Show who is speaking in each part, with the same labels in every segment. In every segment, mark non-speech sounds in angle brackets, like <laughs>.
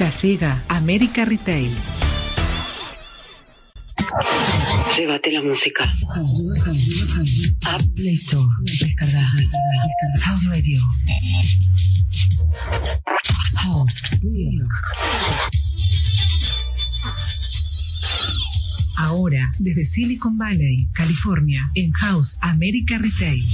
Speaker 1: Ya llega América Retail.
Speaker 2: Llévate la música.
Speaker 1: App Play Store. Descarga. House Radio. House York. Ahora, desde Silicon Valley, California, en House América Retail.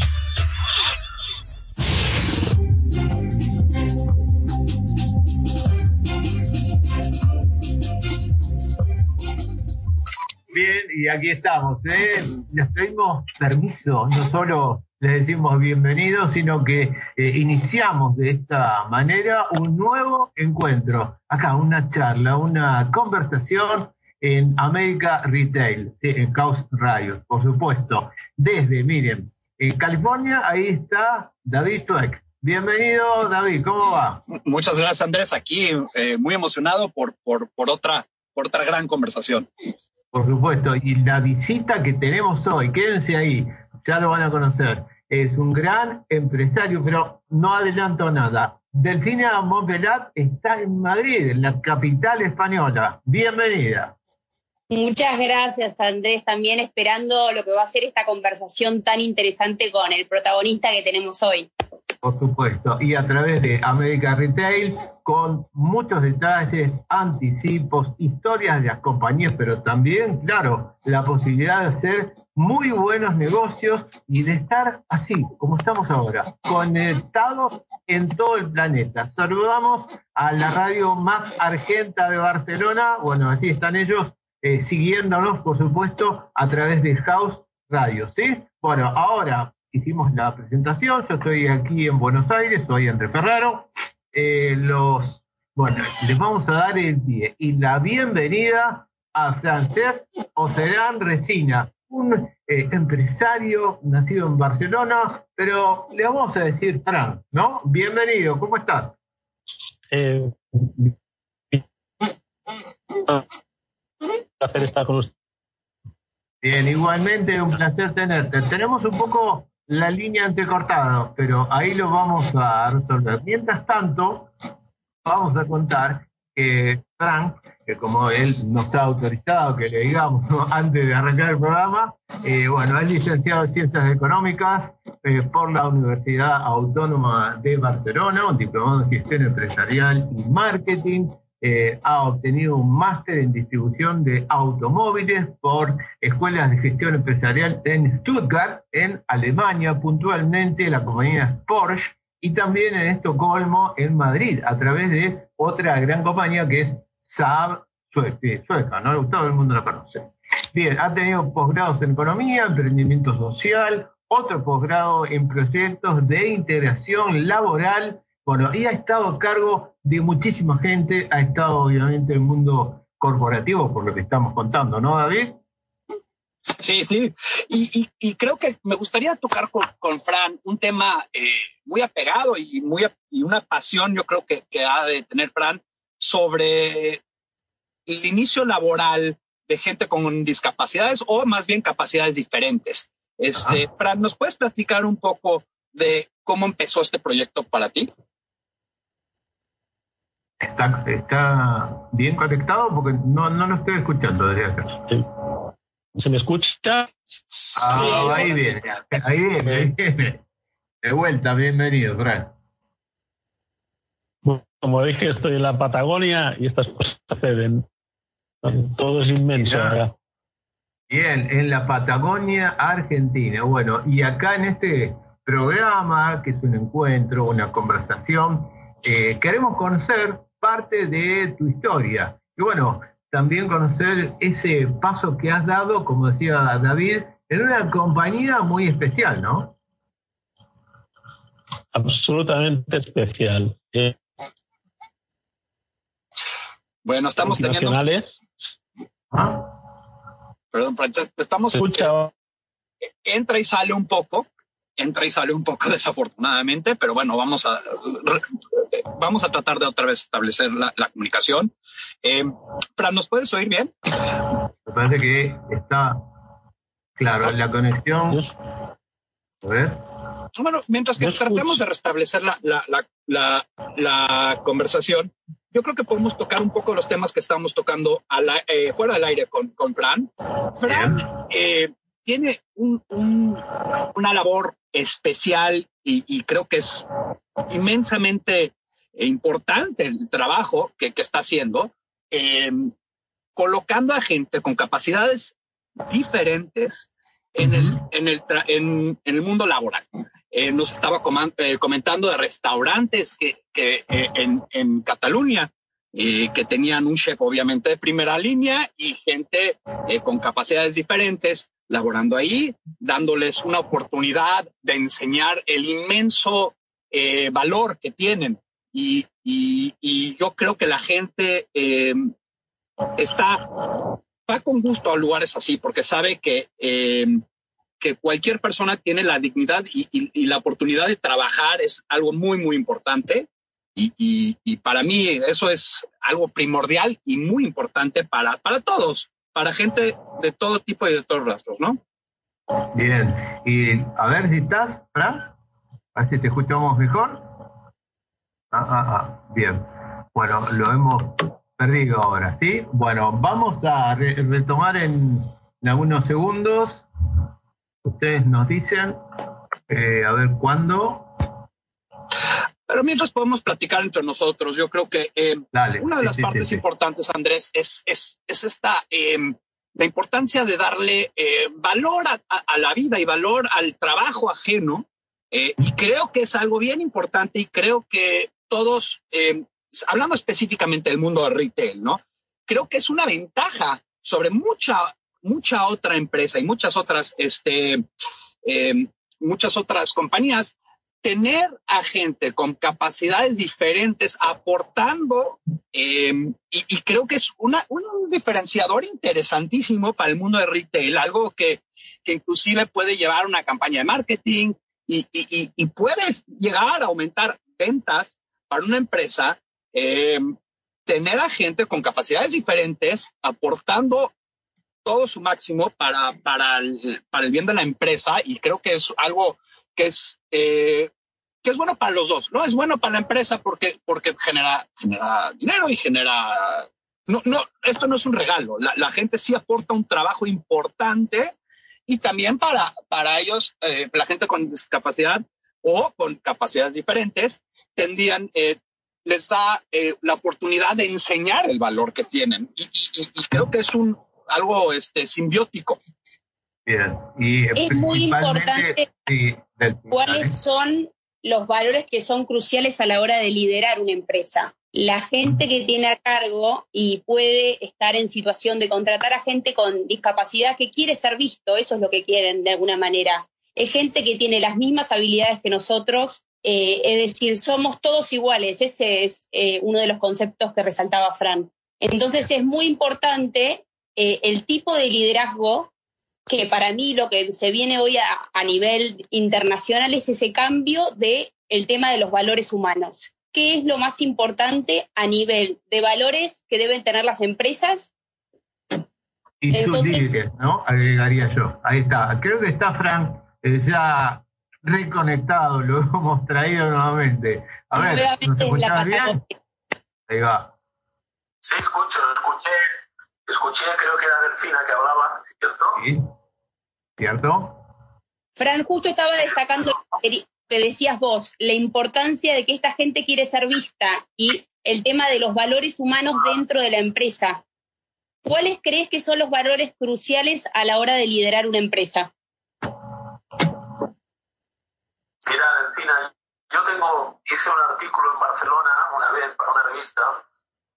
Speaker 3: Y aquí estamos. ¿eh? Les pedimos permiso, no solo les decimos bienvenidos, sino que eh, iniciamos de esta manera un nuevo encuentro. Acá, una charla, una conversación en América Retail, en Chaos Radio, por supuesto. Desde, miren, en California, ahí está David Tuek. Bienvenido, David, ¿cómo va?
Speaker 4: Muchas gracias, Andrés. Aquí eh, muy emocionado por, por, por, otra, por otra gran conversación.
Speaker 3: Por supuesto, y la visita que tenemos hoy, quédense ahí, ya lo van a conocer, es un gran empresario, pero no adelanto nada. Delfina Montvelat está en Madrid, en la capital española. Bienvenida.
Speaker 5: Muchas gracias, Andrés. También esperando lo que va a ser esta conversación tan interesante con el protagonista que tenemos hoy.
Speaker 3: Por supuesto, y a través de América Retail, con muchos detalles, anticipos, historias de las compañías, pero también, claro, la posibilidad de hacer muy buenos negocios y de estar así, como estamos ahora, conectados en todo el planeta. Saludamos a la radio más argenta de Barcelona, bueno, así están ellos, eh, siguiéndonos, por supuesto, a través de House Radio, ¿sí? Bueno, ahora hicimos la presentación, yo estoy aquí en Buenos Aires, soy Andrés Ferraro, eh, los, bueno, les vamos a dar el pie y la bienvenida a Francés Ocerán Resina, un eh, empresario nacido en Barcelona, pero le vamos a decir Fran, ¿no? Bienvenido, ¿cómo estás?
Speaker 6: Eh, placer estar con usted.
Speaker 3: Bien, igualmente un placer tenerte. Tenemos un poco la línea entrecortada, pero ahí lo vamos a resolver. Mientras tanto, vamos a contar que Frank, que como él nos ha autorizado que le digamos <laughs> antes de arrancar el programa, eh, bueno, es licenciado en Ciencias Económicas eh, por la Universidad Autónoma de Barcelona, un diplomado en Gestión Empresarial y Marketing, eh, ha obtenido un máster en distribución de automóviles por escuelas de gestión empresarial en Stuttgart, en Alemania, puntualmente la compañía Porsche, y también en Estocolmo, en Madrid, a través de otra gran compañía que es Saab Sueca, ¿no? Todo el mundo la conoce. Bien, ha tenido posgrados en economía, emprendimiento social, otro posgrado en proyectos de integración laboral, bueno, y ha estado a cargo de muchísima gente, ha estado obviamente en el mundo corporativo, por lo que estamos contando, ¿no, David?
Speaker 4: Sí, sí. Y, y, y creo que me gustaría tocar con, con Fran un tema eh, muy apegado y, muy, y una pasión, yo creo que, que ha de tener Fran, sobre el inicio laboral de gente con discapacidades o más bien capacidades diferentes. Este, Fran, ¿nos puedes platicar un poco de cómo empezó este proyecto para ti?
Speaker 3: Está, está bien conectado porque no, no lo estoy escuchando desde acá.
Speaker 6: ¿Se me escucha?
Speaker 3: Ah, sí, ahí viene, ahí viene, ahí viene. De vuelta, bienvenido, Fran.
Speaker 6: Como dije, estoy en la Patagonia y estas cosas suceden. Todo es inmenso. ¿verdad?
Speaker 3: Bien, en la Patagonia, Argentina. Bueno, y acá en este programa, que es un encuentro, una conversación, eh, queremos conocer parte de tu historia. Y bueno, también conocer ese paso que has dado, como decía David, en una compañía muy especial, ¿no?
Speaker 6: absolutamente especial. Eh,
Speaker 4: bueno, estamos teniendo. Perdón, Francesc, estamos.
Speaker 6: Escucha.
Speaker 4: Entra y sale un poco, entra y sale un poco <laughs> desafortunadamente, pero bueno, vamos a vamos a tratar de otra vez establecer la, comunicación. Eh, Fran, ¿nos puedes oír bien?
Speaker 3: Me parece que está claro la conexión. A ver.
Speaker 4: Bueno, mientras que tratemos de restablecer la, la, la, conversación, yo creo que podemos tocar un poco los temas que estamos tocando eh, fuera del aire con, con Fran. Fran eh, tiene un, una labor especial y, creo que es inmensamente importante el trabajo que, que está haciendo, eh, colocando a gente con capacidades diferentes en el, en el, en, el mundo laboral. Eh, nos estaba eh, comentando de restaurantes que, que en, en Cataluña que tenían un chef obviamente de primera línea y gente con capacidades diferentes laborando ahí, dándoles una oportunidad de enseñar el inmenso eh, valor que tienen. Y, y, yo creo que la gente eh, está, va con gusto a lugares así porque sabe que, eh, que cualquier persona tiene la dignidad y, y, la oportunidad de trabajar es algo muy, muy importante. Y, para mí eso es algo primordial y muy importante para, para todos para gente de todo tipo y de todos rastros, ¿no?
Speaker 3: Bien, y a ver si estás, Fran, a ver si te escuchamos mejor. Ah, ah, ah, bien. Bueno, lo hemos perdido ahora, ¿sí? Bueno, vamos a retomar en, algunos segundos. Ustedes nos dicen, eh, a ver cuándo.
Speaker 4: Pero mientras podemos platicar entre nosotros, yo creo que eh, una de las partes importantes, Andrés, es, es, es esta, em, la importancia de darle eh, valor a, la vida y valor al trabajo ajeno. Eh, y creo que es algo bien importante y creo que todos, em, hablando específicamente del mundo de retail, ¿no? Creo que es una ventaja sobre mucha, mucha otra empresa y muchas otras, este, em, muchas otras compañías tener a gente con capacidades diferentes aportando, em, y, creo que es una, un diferenciador interesantísimo para el mundo de retail, algo que, que inclusive puede llevar una campaña de marketing y, y, y puedes llegar a aumentar ventas para una empresa, em, tener a gente con capacidades diferentes aportando todo su máximo para, para, el, para el bien de la empresa y creo que es algo que es eh, que es bueno para los dos, ¿no? Es bueno para la empresa porque, porque genera, genera dinero y genera... No, no, esto no es un regalo. La, gente sí aporta un trabajo importante y también para, para ellos, eh, la gente con discapacidad o con capacidades diferentes, tendrían, eh, les da eh, la oportunidad de enseñar el valor que tienen. Y, creo que es un algo este, simbiótico.
Speaker 3: Bien. Y
Speaker 5: es muy importante cuáles son los valores que son cruciales a la hora de liderar una empresa. La gente que tiene a cargo y puede estar en situación de contratar a gente con discapacidad que quiere ser visto, eso es lo que quieren de alguna manera. Es gente que tiene las mismas habilidades que nosotros, eh, es decir, somos todos iguales, ese es eh, uno de los conceptos que resaltaba Fran. Entonces es muy importante eh, el tipo de liderazgo que para mí lo que se viene hoy a, nivel internacional es ese cambio de el tema de los valores humanos. ¿Qué es lo más importante a nivel de valores que deben tener las empresas?
Speaker 3: Y Entonces, líderes, ¿no? Agregaría yo. Ahí está. Creo que está Frank eh, ya reconectado, lo <laughs> hemos traído nuevamente. A ver, ¿nos escuchas bien? Ahí va.
Speaker 7: Sí, escucho, escuché escuché, creo que era Delfina que hablaba, ¿cierto? Sí,
Speaker 3: ¿cierto?
Speaker 5: Fran, justo estaba destacando que decías vos, la importancia de que esta gente quiere ser vista y el tema de los valores humanos dentro de la empresa. ¿Cuáles crees que son los valores cruciales a la hora de liderar una empresa?
Speaker 7: Mira, Delfina, yo tengo, hice un artículo en Barcelona una vez para una revista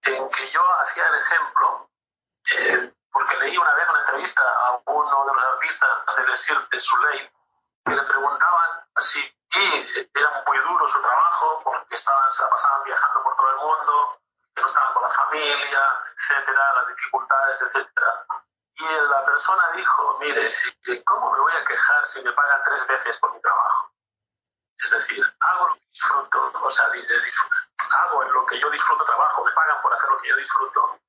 Speaker 7: en que yo hacía el ejemplo porque leí una vez una entrevista a uno de los artistas del Cirque de Soleil que le preguntaban si era muy duro su trabajo porque estaban, se la pasaban viajando por todo el mundo, que no estaban con la familia, etcétera, las dificultades, etcétera. Y la persona dijo, mire, ¿cómo me voy a quejar si me pagan tres veces por mi trabajo? Es decir, hago lo que disfruto, o sea, hago en lo que yo disfruto trabajo, me pagan por hacer lo que yo disfruto.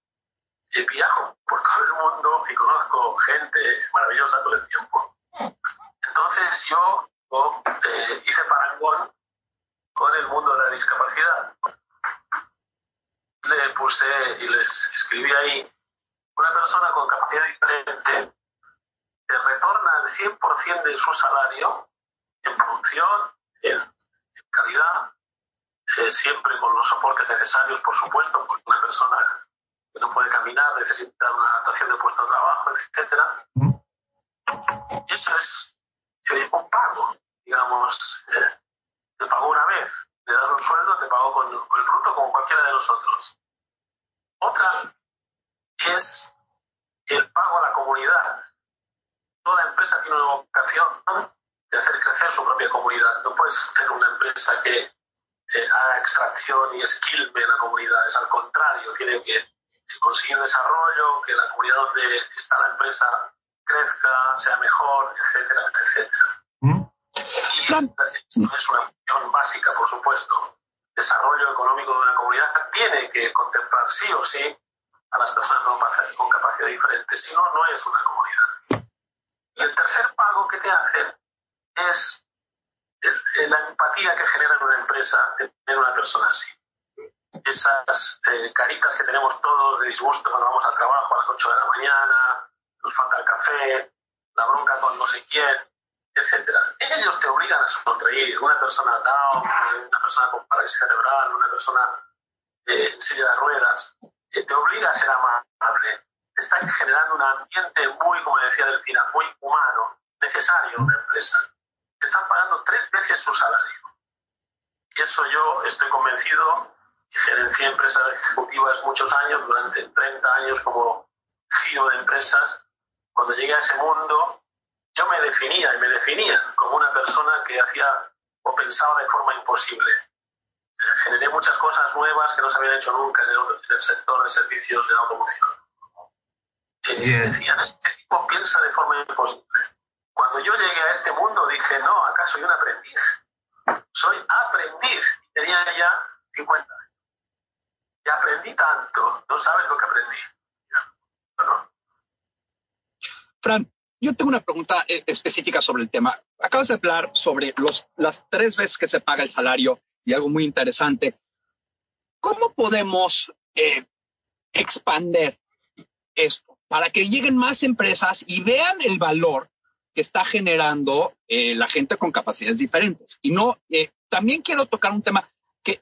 Speaker 7: Viajo por todo el mundo y conozco gente maravillosa todo el tiempo. Entonces yo eh, hice parangón con el mundo de la discapacidad. Le puse y les escribí ahí, una persona con capacidad diferente que retorna el 100% de su salario en producción, en, calidad, eh, siempre con los soportes necesarios, por supuesto, porque una persona que no puede caminar necesita una adaptación de puesto de trabajo, etc. Eso es eh, un pago, digamos, eh, te pago una vez, le das un sueldo, te pago con, con el bruto como cualquiera de nosotros. Otra es el pago a la comunidad. Toda empresa tiene una vocación de hacer crecer su propia comunidad. No puedes tener una empresa que eh, haga extracción y esquilme en la comunidad. Es al contrario, tiene que conseguir desarrollo, que la comunidad donde está la empresa crezca, sea mejor, etcétera, etcétera. ¿Mm? Y es una función básica, por supuesto. Desarrollo económico de una comunidad tiene que contemplar sí o sí a las personas con capacidad diferente, si no, no es una comunidad. Y el tercer pago que te hacen es la empatía que genera en una empresa tener una persona así. Esas eh, caritas que tenemos todos de disgusto cuando vamos al trabajo a las 8 de la mañana, nos falta el café, la bronca con no sé quién, etc. Ellos te obligan a sonreír. Una persona down, una persona con parálisis cerebral, una persona eh, en silla de ruedas, eh, te obliga a ser amable. Te está generando un ambiente muy, como decía Delfina, muy humano, necesario en una empresa están pagando tres veces su salario. Y eso yo estoy convencido, gerencié empresas ejecutivas muchos años, durante 30 años como CEO de empresas. Cuando llegué a ese mundo, yo me definía y me definía como una persona que hacía o pensaba de forma imposible. Generé muchas cosas nuevas que no se habían hecho nunca en el, sector de servicios de la automoción. Y decían, este tipo piensa de forma imposible. Cuando yo llegué a este mundo dije, no, acá soy un aprendiz. <laughs> Soy aprendiz. Tenía ya 50 aprendí tanto. No sabes lo que aprendí.
Speaker 4: Fran, yo tengo una pregunta eh, específica sobre el tema. Acabas de hablar sobre los, las tres veces que se paga el salario y algo muy interesante. ¿Cómo podemos eh, expander esto para que lleguen más empresas y vean el valor que está generando eh, la gente con capacidades diferentes. Y no, eh, también quiero tocar un tema que,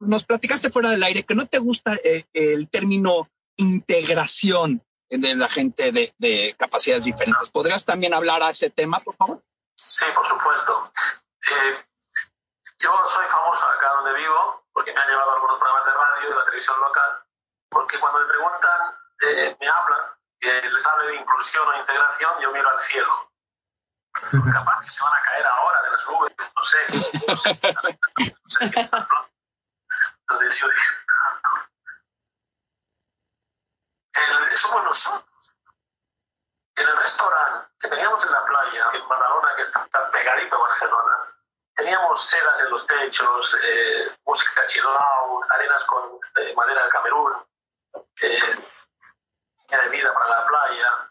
Speaker 4: nos platicaste fuera del aire, que no te gusta eh, el término integración de la gente de, de, capacidades diferentes. ¿Podrías también hablar a ese tema, por favor?
Speaker 7: Sí, por supuesto. yo soy famoso acá donde vivo, porque me han llevado algunos programas de radio y la televisión local, porque cuando me preguntan, me hablan, que les hable de inclusión o integración, yo miro al cielo <laughs> capaz que se van a caer ahora de las nubes, no sé, no <laughs> sé, no sé qué están, ¿no? Entonces yo dije, el, somos nosotros. En el restaurante que teníamos en la playa, en Badalona, que está pegadito a Barcelona, teníamos sedas en los techos, eh, música chilao, arenas con eh, madera del Camerún, eh, de vida para la playa.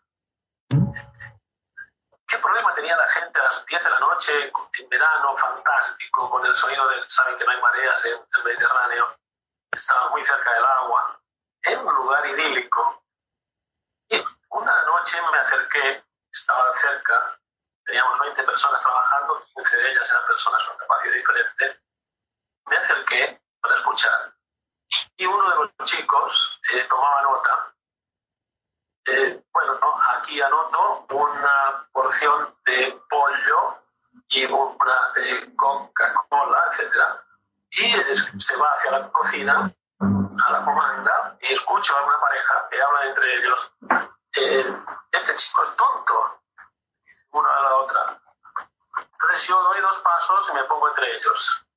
Speaker 7: ¿Qué problema tenía la gente a las 10 de la noche en verano, fantástico, con el sonido del, saben que no hay mareas en el Mediterráneo, estaba muy cerca del agua, en un lugar idílico. Y una noche me acerqué, estaba cerca, teníamos 20 personas trabajando, 15 de ellas eran personas con capacidad diferente, me acerqué para escuchar. Y uno de los chicos eh, tomaba nota eh, bueno, aquí anoto una porción de pollo y una de Coca-Cola, etc. Y se va hacia la cocina, a la comanda, y escucho a una pareja que habla entre ellos. Eh, este chico es tonto, una a la otra. Entonces Entonces yo doy dos pasos y me pongo entre ellos.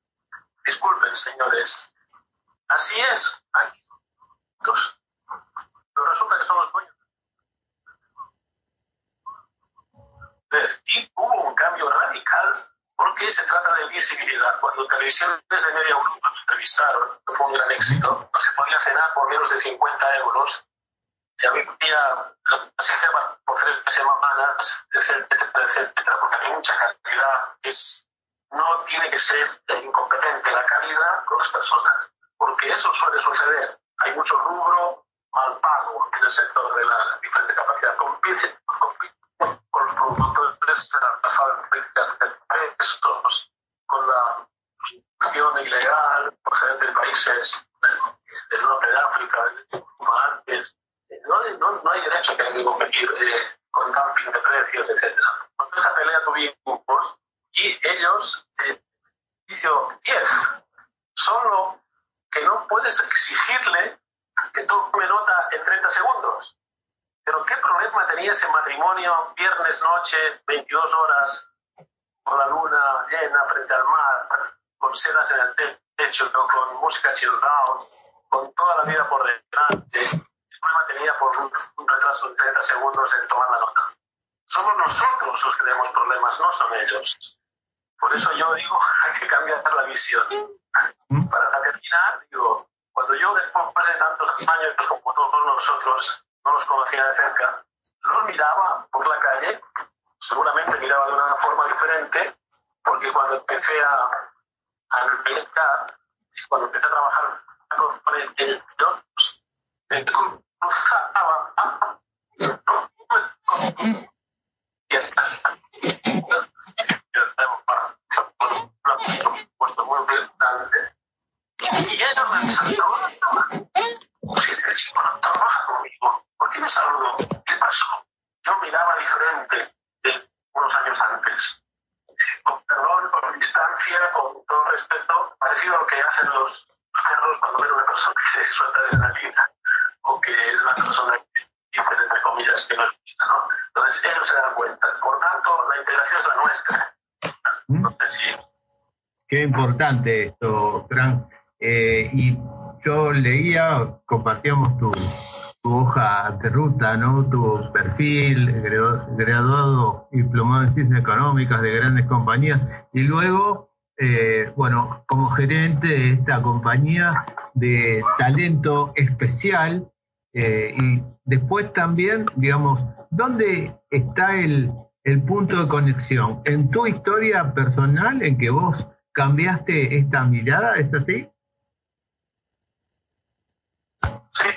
Speaker 7: Disculpen, señores. Así es. Aquí. Pero resulta que son los dueños. Y hubo un cambio radical porque se trata de visibilidad. Cuando televisiones de media Europa me entrevistaron, fue un gran éxito, porque podía cenar por menos de 50 euros, y había por tres semanas, etcétera, etcétera, porque hay mucha calidad. Es, no tiene que ser incompetente la calidad con las personas, porque eso suele suceder. Hay mucho rubro mal pago en el sector de la diferente capacidad. Compite, compite con los productores de las fábricas de prestos, con la migración ilegal procedente de países del norte de África, como antes. No, no, no hay derecho que hay que competir eh, con dumping de precios, etc. Entonces, esa pelea tuvimos y ellos, eh, 10, solo que no puedes exigirle que tome nota en 30 segundos. Pero ¿qué problema tenía ese matrimonio viernes noche, 22 horas, con la luna llena frente al mar, con sedas en el techo, con música chill con toda la vida por delante? ¿Qué problema tenía por un, retraso de 30 segundos en tomar la nota? Somos nosotros los que tenemos problemas, no son ellos. Por eso yo digo, <laughs> hay que cambiar la visión. ¿Mm? Para terminar, digo, cuando yo después de tantos años como todos nosotros no los conocía de cerca, los miraba por la calle, seguramente miraba de una forma diferente, porque cuando empecé a, a meditar, cuando empecé a trabajar con ellos, me cruzaba importante
Speaker 3: esto, Frank. Eh, y yo leía, compartíamos tu, tu hoja de ruta, ¿no? Tu perfil, graduado diplomado en ciencias económicas de grandes compañías y luego, eh, bueno, como gerente de esta compañía de talento especial eh, y después también, digamos, ¿dónde está el, el punto de conexión? ¿En tu historia personal en que vos cambiaste esta mirada? ¿Es así?
Speaker 7: Sí,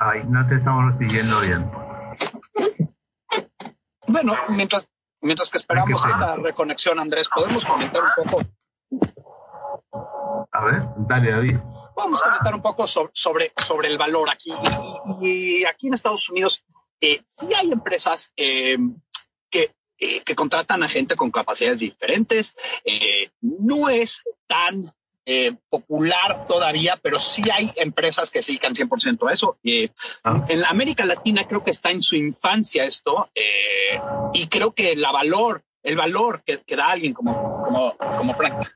Speaker 3: Ay, no te estamos siguiendo bien.
Speaker 4: Bueno, mientras, mientras que esperamos esta reconexión, Andrés, ¿podemos comentar un poco?
Speaker 3: A ver, dale, David.
Speaker 4: Vamos a comentar un poco sobre, sobre, el valor aquí. Y, aquí en Estados Unidos eh, sí hay empresas eh, eh, que contratan a gente con capacidades diferentes. no es tan eh, popular todavía, pero sí hay empresas que se dedican 100% a eso. Eh, ah. En América Latina creo que está en su infancia esto eh, y creo que la valor, el valor que, que da alguien como, como, como Frank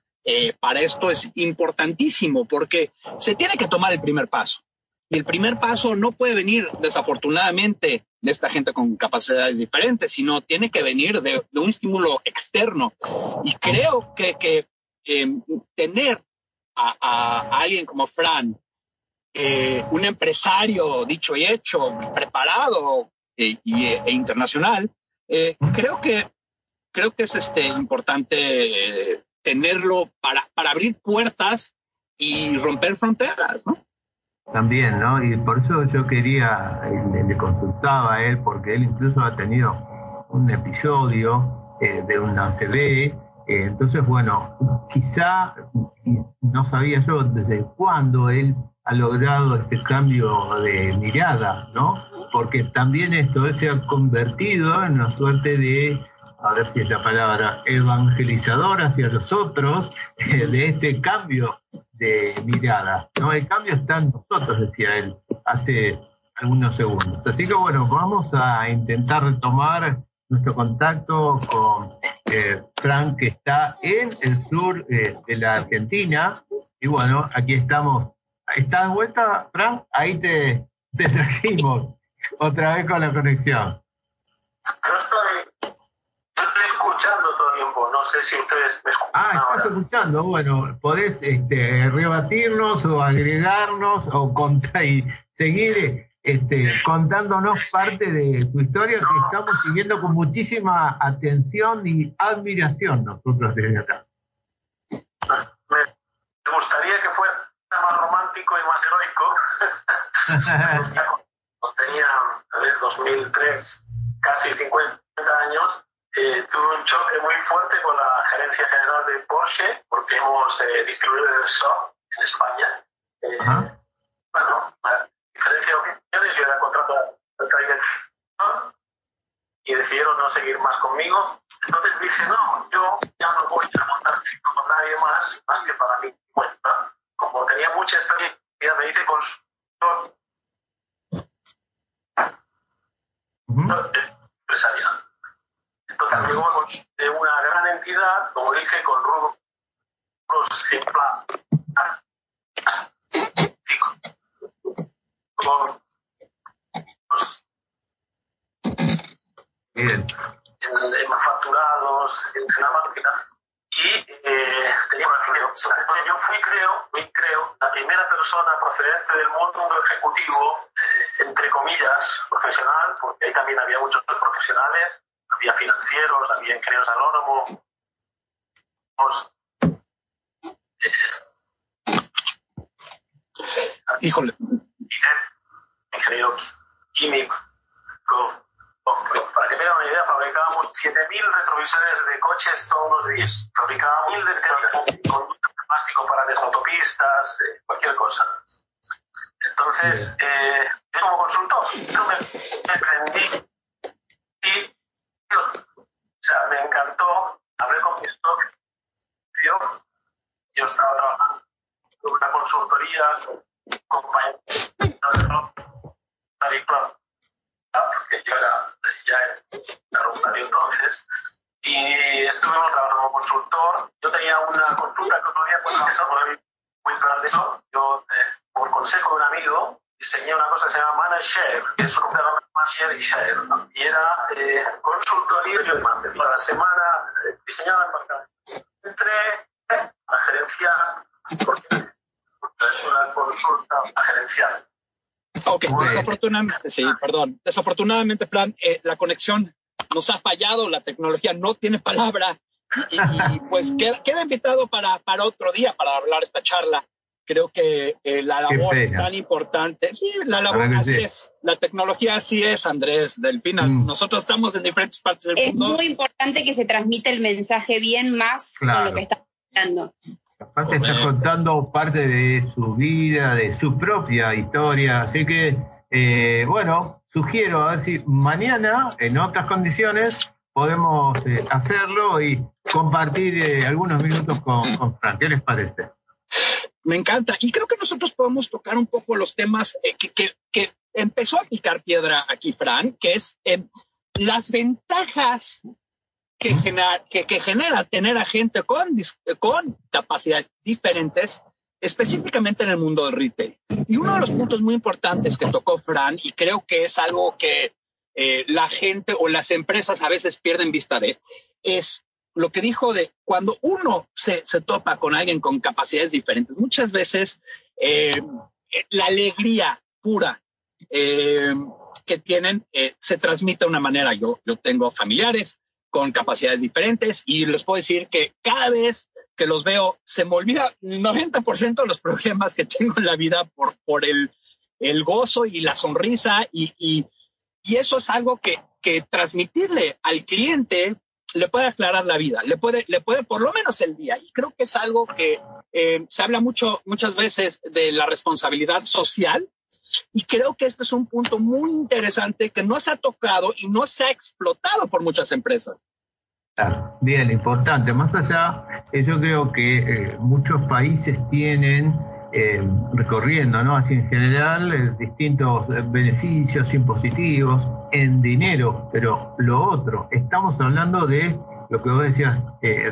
Speaker 4: para esto es importantísimo porque se tiene que tomar el primer paso. Y el primer paso no puede venir desafortunadamente de esta gente con capacidades diferentes, sino tiene que venir de, un estímulo externo. Y creo que, que tener a, alguien como Fran, eh, un empresario dicho y hecho, preparado e, e internacional, eh, creo que creo que es este importante tenerlo para, para abrir puertas y romper fronteras, ¿no?
Speaker 3: También, ¿no? Y por eso yo quería, le, consultaba a él, porque él incluso ha tenido un episodio eh, de una CB eh, entonces, bueno, quizá no sabía yo desde cuándo él ha logrado este cambio de mirada, ¿no? Porque también esto él se ha convertido en una suerte de, a ver si es la palabra, evangelizador hacia los otros eh, de este cambio de mirada, ¿no? El cambio está en nosotros, decía él, hace unos segundos. Así que bueno, vamos a intentar retomar nuestro contacto con eh, Frank, que está en el sur eh, de la Argentina. Y bueno, aquí estamos. ¿Estás de vuelta, Frank? Ahí te, te trajimos otra vez con la conexión.
Speaker 7: Sé si ustedes me escuchan.
Speaker 3: Ah, estás escuchando, bueno, podés este, rebatirnos o agregarnos o contar y seguir este, contándonos parte de tu historia que estamos siguiendo con muchísima atención y admiración nosotros desde acá.
Speaker 7: Me gustaría que fuera más romántico y más heroico. <laughs> tenía, a ver, 2003, casi 50 años, eh, tuve un choque muy fuerte con la gerencia general de Porsche porque hemos eh, distribuido el SOP en España. Eh, bueno, diferencia de opiniones, yo era contrato de trayectoria y decidieron no seguir más conmigo. Entonces dije, no, yo ya no voy a montar con nadie más, más que para mi cuenta. Como tenía mucha experiencia, me hice consultor empresarial. Luego de una gran entidad, como dije, con rubros con en, en manufacturados, en la máquina, y eh, tenía una Yo fui, creo, fui, creo, la primera persona procedente del mundo ejecutivo, eh, entre comillas, profesional, porque ahí también había muchos profesionales, había financieros, había ingenieros agrónomos, eh,
Speaker 4: Híjole.
Speaker 7: Ingeniero químico, para que tengan una idea, fabricábamos 7.000 retrovisores de coches todos los días. Fabricábamos mil de conductos de plástico para las autopistas, eh, cualquier cosa. Entonces, eh, yo como consultor, yo me, aprendí y o sea, me encantó, hablé con mi stock, yo, yo estaba trabajando en una consultoría, compañía de que yo era ya era entonces, y estuvimos trabajando como consultor. Yo tenía una consulta que otro día, pues eso muy grande eso. Yo, eh, por consejo de un amigo, diseñé una cosa que se llama Manage Share, que es un Share y Share. Y era eh, consultoría y para la semana eh, diseñada en Entre la gerencia, porque es una consulta gerencial
Speaker 4: Ok, desafortunadamente, sí, perdón. Desafortunadamente, Fran, eh, la conexión nos ha fallado, la tecnología no tiene palabra y, pues queda, invitado para, para otro día para hablar esta charla. Creo que eh, la labor es tan importante. Sí, la labor así es. La tecnología así es, Andrés, del final. Mm. Nosotros estamos en diferentes partes del
Speaker 5: mundo. Es muy importante que se transmita el mensaje bien más con lo que está hablando.
Speaker 3: Aparte está contando parte de su vida, de su propia historia, así que, eh, bueno, sugiero a ver si mañana, en otras condiciones, podemos eh, hacerlo y compartir eh, algunos minutos con, con Frank. ¿Qué les parece?
Speaker 4: Me encanta. Y creo que nosotros podemos tocar un poco los temas que, que, que, empezó a picar piedra aquí, Frank, que es las ventajas que genera, que, que genera tener a gente con, con capacidades diferentes, específicamente en el mundo del retail. Y uno de los puntos muy importantes que tocó Fran, y creo que es algo que eh, la gente o las empresas a veces pierden vista de, es lo que dijo de cuando uno se, se topa con alguien con capacidades diferentes, muchas veces eh, la alegría pura eh, que tienen se transmite de una manera. Yo, yo tengo familiares con capacidades diferentes y les puedo decir que cada vez que los veo se me olvida 90% de los problemas que tengo en la vida por, por el, el gozo y la sonrisa y, y, y eso es algo que, que transmitirle al cliente le puede aclarar la vida, le puede, le puede por lo menos el día. Y creo que es algo que eh, se habla mucho, muchas veces de la responsabilidad social. Y creo que este es un punto muy interesante que no se ha tocado y no se ha explotado por muchas empresas.
Speaker 3: Bien, importante. Más allá, eh, yo creo que eh, muchos países tienen eh, recorriendo, ¿no? Así en general, eh, distintos beneficios impositivos en dinero, pero lo otro, estamos hablando de lo que vos decías,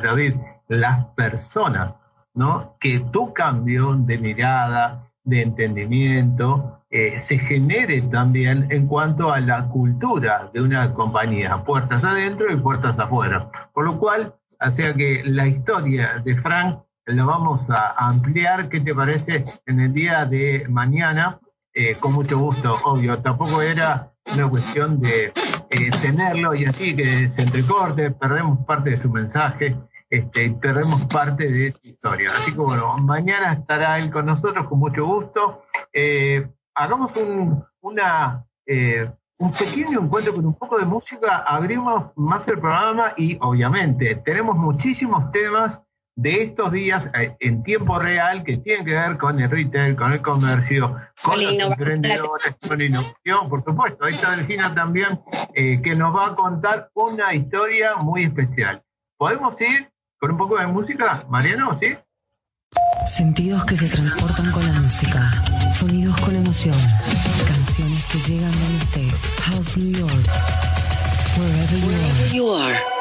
Speaker 3: David, las personas, ¿no? Que tu cambio de mirada, de entendimiento, se genere también en cuanto a la cultura de una compañía, puertas adentro y puertas afuera. Por lo cual, hacía que la historia de Frank lo vamos a ampliar. ¿Qué te parece en el día de mañana? Eh, con mucho gusto, obvio. Tampoco era una cuestión de eh, tenerlo y así que se entrecorte, perdemos parte de su mensaje este, y perdemos parte de su historia. Así que bueno, mañana estará él con nosotros con mucho gusto. Eh, hagamos un, una, un pequeño encuentro con un poco de música, abrimos más el programa y obviamente tenemos muchísimos temas de estos días eh, en tiempo real que tienen que ver con el retail, con el comercio, con los emprendedores, con la innovación, por supuesto. Ahí está Delfina también, eh, que nos va a contar una historia muy especial. ¿Podemos ir con un poco de música, Mariano? ¿Sí?
Speaker 1: Sentidos que se transportan con la música, sonidos con emoción, canciones que llegan donde estés. House New York, wherever you are.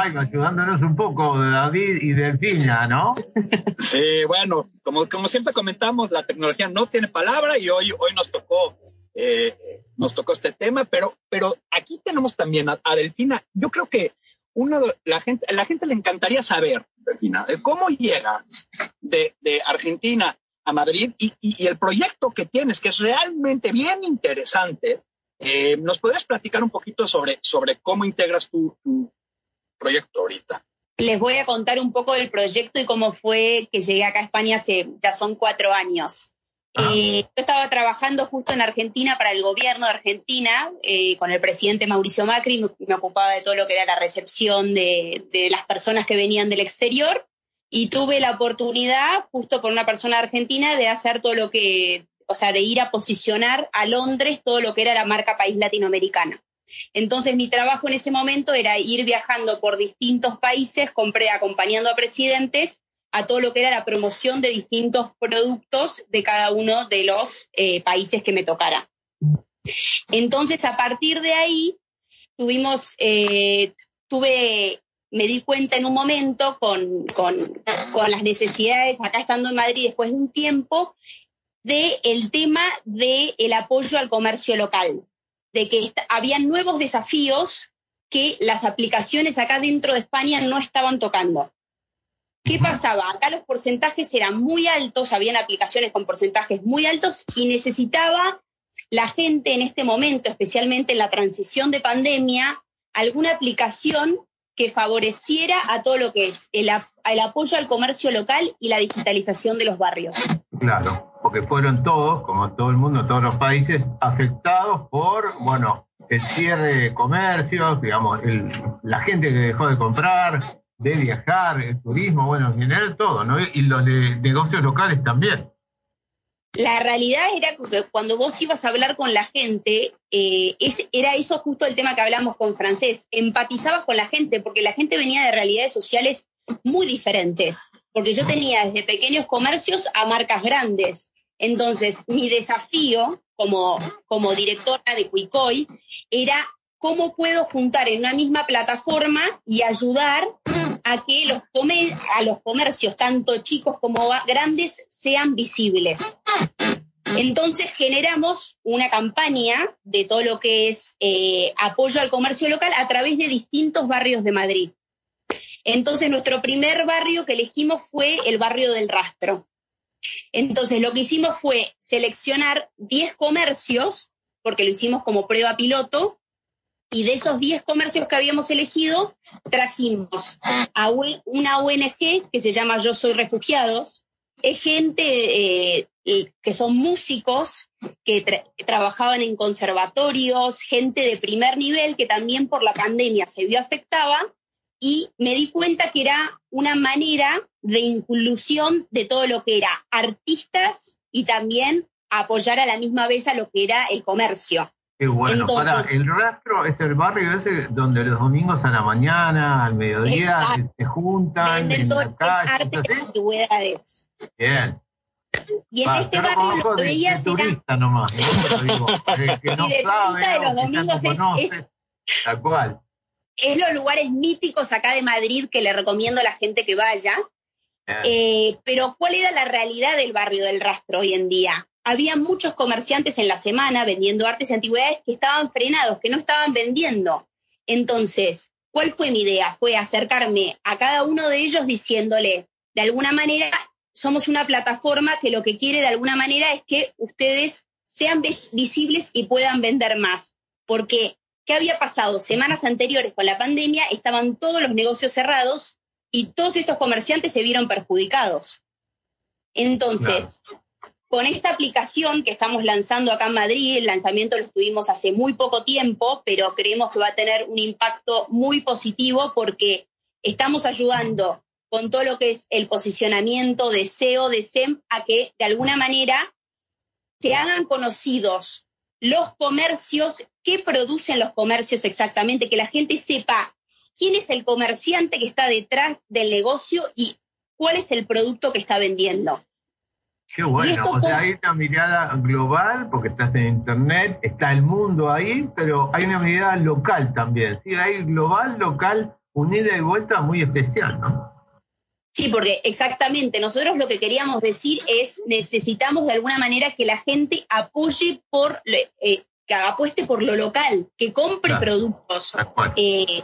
Speaker 3: Ayudándonos un poco, David y Delfina, ¿no?
Speaker 4: Sí, <laughs> bueno, como, como siempre comentamos, la tecnología no tiene palabra y hoy, hoy nos tocó eh, nos tocó este tema, pero, pero aquí tenemos también a, Delfina. Yo creo que uno, la, gente, la gente le encantaría saber, Delfina, cómo llegas de, de Argentina a Madrid y, y, el proyecto que tienes, que es realmente bien interesante. Eh, ¿Nos podrías platicar un poquito sobre, sobre cómo integras tu, tu, proyecto ahorita?
Speaker 5: Les voy a contar un poco del proyecto y cómo fue que llegué acá a España hace ya son cuatro años. Ah. Eh, yo estaba trabajando justo en Argentina para el gobierno de Argentina eh, con el presidente Mauricio Macri, me, ocupaba de todo lo que era la recepción de, de, las personas que venían del exterior y tuve la oportunidad, justo por una persona argentina, de hacer todo lo que, o sea, de ir a posicionar a Londres todo lo que era la marca país latinoamericana. Entonces mi trabajo en ese momento era ir viajando por distintos países, acompañando a presidentes a todo lo que era la promoción de distintos productos de cada uno de los eh, países que me tocara. Entonces, a partir de ahí, tuvimos, eh, tuve, me di cuenta en un momento con, con las necesidades, acá estando en Madrid después de un tiempo, del el tema del el apoyo al comercio local, de que había nuevos desafíos que las aplicaciones acá dentro de España no estaban tocando. ¿Qué pasaba? Acá los porcentajes eran muy altos, habían aplicaciones con porcentajes muy altos y necesitaba la gente en este momento, especialmente en la transición de pandemia, alguna aplicación que favoreciera a todo lo que es el, el apoyo al comercio local y la digitalización de los barrios.
Speaker 3: Claro, porque fueron todos, como todo el mundo, todos los países, afectados por, bueno, el cierre de comercios, digamos, la gente que dejó de comprar, de viajar, el turismo, bueno, en general todo, ¿no? Y los de negocios locales también.
Speaker 5: La realidad era que cuando vos ibas a hablar con la gente, eh, era eso justo el tema que hablamos con francés, empatizabas con la gente, porque la gente venía de realidades sociales muy diferentes, porque yo tenía desde pequeños comercios a marcas grandes. Entonces, mi desafío como, como directora de Cuicoy era cómo puedo juntar en una misma plataforma y ayudar a que los, a los comercios, tanto chicos como grandes, sean visibles. Entonces generamos una campaña de todo lo que es eh, apoyo al comercio local a través de distintos barrios de Madrid. Entonces nuestro primer barrio que elegimos fue el barrio del Rastro. Entonces lo que hicimos fue seleccionar 10 comercios, porque lo hicimos como prueba piloto, y de esos 10 comercios que habíamos elegido, trajimos a una ONG que se llama Yo Soy Refugiados. Es gente eh, que son músicos, que trabajaban en conservatorios, gente de primer nivel que también por la pandemia se vio afectada y me di cuenta que era una manera de inclusión de todo lo que era artistas y también apoyar a la misma vez a lo que era el comercio.
Speaker 3: Qué bueno. Para, el rastro es el barrio ese donde los domingos a la mañana, al mediodía, se, juntan. en la calle, arte
Speaker 5: y antigüedades.
Speaker 3: Bien.
Speaker 5: Y en este barrio lo que veías
Speaker 3: turista nomás, ¿no? Digo, que <laughs> no
Speaker 5: de
Speaker 3: sabe,
Speaker 5: de los domingos es, es,
Speaker 3: tal cual.
Speaker 5: Es los lugares míticos acá de Madrid que le recomiendo a la gente que vaya. Eh, pero ¿cuál era la realidad del barrio del rastro hoy en día? había muchos comerciantes en la semana vendiendo artes y antigüedades que estaban frenados, que no estaban vendiendo. Entonces, ¿cuál fue mi idea? Fue acercarme a cada uno de ellos diciéndole, de alguna manera, somos una plataforma que lo que quiere de alguna manera es que ustedes sean visibles y puedan vender más. Porque, ¿qué había pasado? Semanas anteriores con la pandemia estaban todos los negocios cerrados y todos estos comerciantes se vieron perjudicados. Entonces, con esta aplicación que estamos lanzando acá en Madrid, el lanzamiento lo tuvimos hace muy poco tiempo, pero creemos que va a tener un impacto muy positivo porque estamos ayudando con todo lo que es el posicionamiento de SEO, de SEM, a que de alguna manera se hagan conocidos los comercios, qué producen los comercios exactamente, que la gente sepa quién es el comerciante que está detrás del negocio y cuál es el producto que está vendiendo.
Speaker 3: Qué bueno, o sea, hay una mirada global, porque estás en Internet, está el mundo ahí, pero hay una mirada local también, ¿sí? Hay global, local, unida y vuelta muy especial, ¿no?
Speaker 5: Sí, porque exactamente, nosotros lo que queríamos decir es, necesitamos de alguna manera que la gente apoye por, eh, que apueste por lo local, que compre productos eh,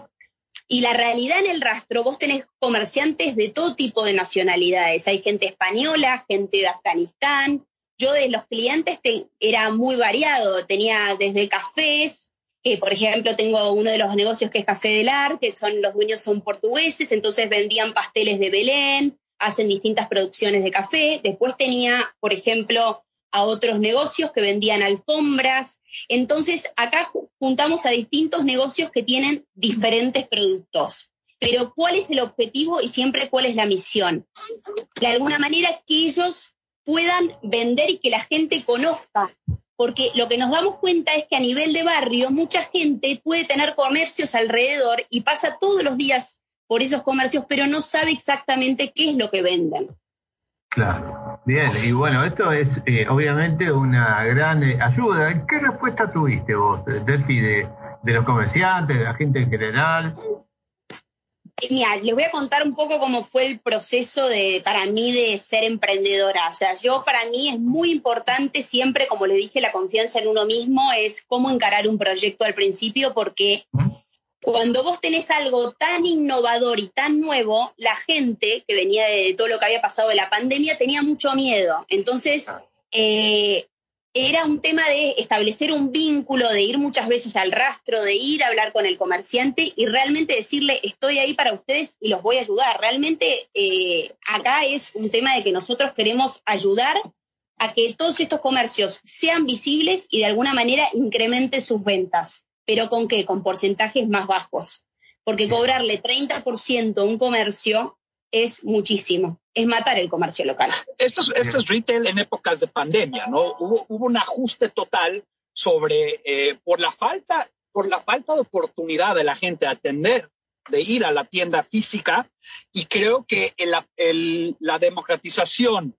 Speaker 5: y la realidad en el rastro, vos tenés comerciantes de todo tipo de nacionalidades. Hay gente española, gente de Afganistán. Yo de los clientes era muy variado. Tenía desde cafés, que por ejemplo tengo uno de los negocios que es Café del Ar, que son los dueños son portugueses, entonces vendían pasteles de Belén, hacen distintas producciones de café. Después tenía, por ejemplo, a otros negocios que vendían alfombras. Entonces, acá juntamos a distintos negocios que tienen diferentes productos. Pero ¿cuál es el objetivo y siempre cuál es la misión? De alguna manera que ellos puedan vender y que la gente conozca. Porque lo que nos damos cuenta es que a nivel de barrio mucha gente puede tener comercios alrededor y pasa todos los días por esos comercios, pero no sabe exactamente qué es lo que venden.
Speaker 3: Claro, bien, y bueno, esto es eh, obviamente una gran eh, ayuda. ¿Qué respuesta tuviste vos, Delphi, de, de los comerciantes, de la gente en general?
Speaker 5: Mira, les voy a contar un poco cómo fue el proceso de, para mí de ser emprendedora. O sea, yo para mí es muy importante siempre, como le dije, la confianza en uno mismo es cómo encarar un proyecto al principio, porque cuando vos tenés algo tan innovador y tan nuevo, la gente que venía de todo lo que había pasado de la pandemia tenía mucho miedo. Entonces, eh, era un tema de establecer un vínculo, de ir muchas veces al rastro, de ir a hablar con el comerciante y realmente decirle, estoy ahí para ustedes y los voy a ayudar. Realmente eh, acá es un tema de que nosotros queremos ayudar a que todos estos comercios sean visibles y de alguna manera incrementen sus ventas. ¿Pero con qué? Con porcentajes más bajos. Porque cobrarle 30% a un comercio es muchísimo, es matar el comercio local.
Speaker 4: Esto es, esto es retail en épocas de pandemia, ¿no? Hubo, hubo un ajuste total sobre, eh, por, la falta, por la falta de oportunidad de la gente a atender, de ir a la tienda física, y creo que el, el, la democratización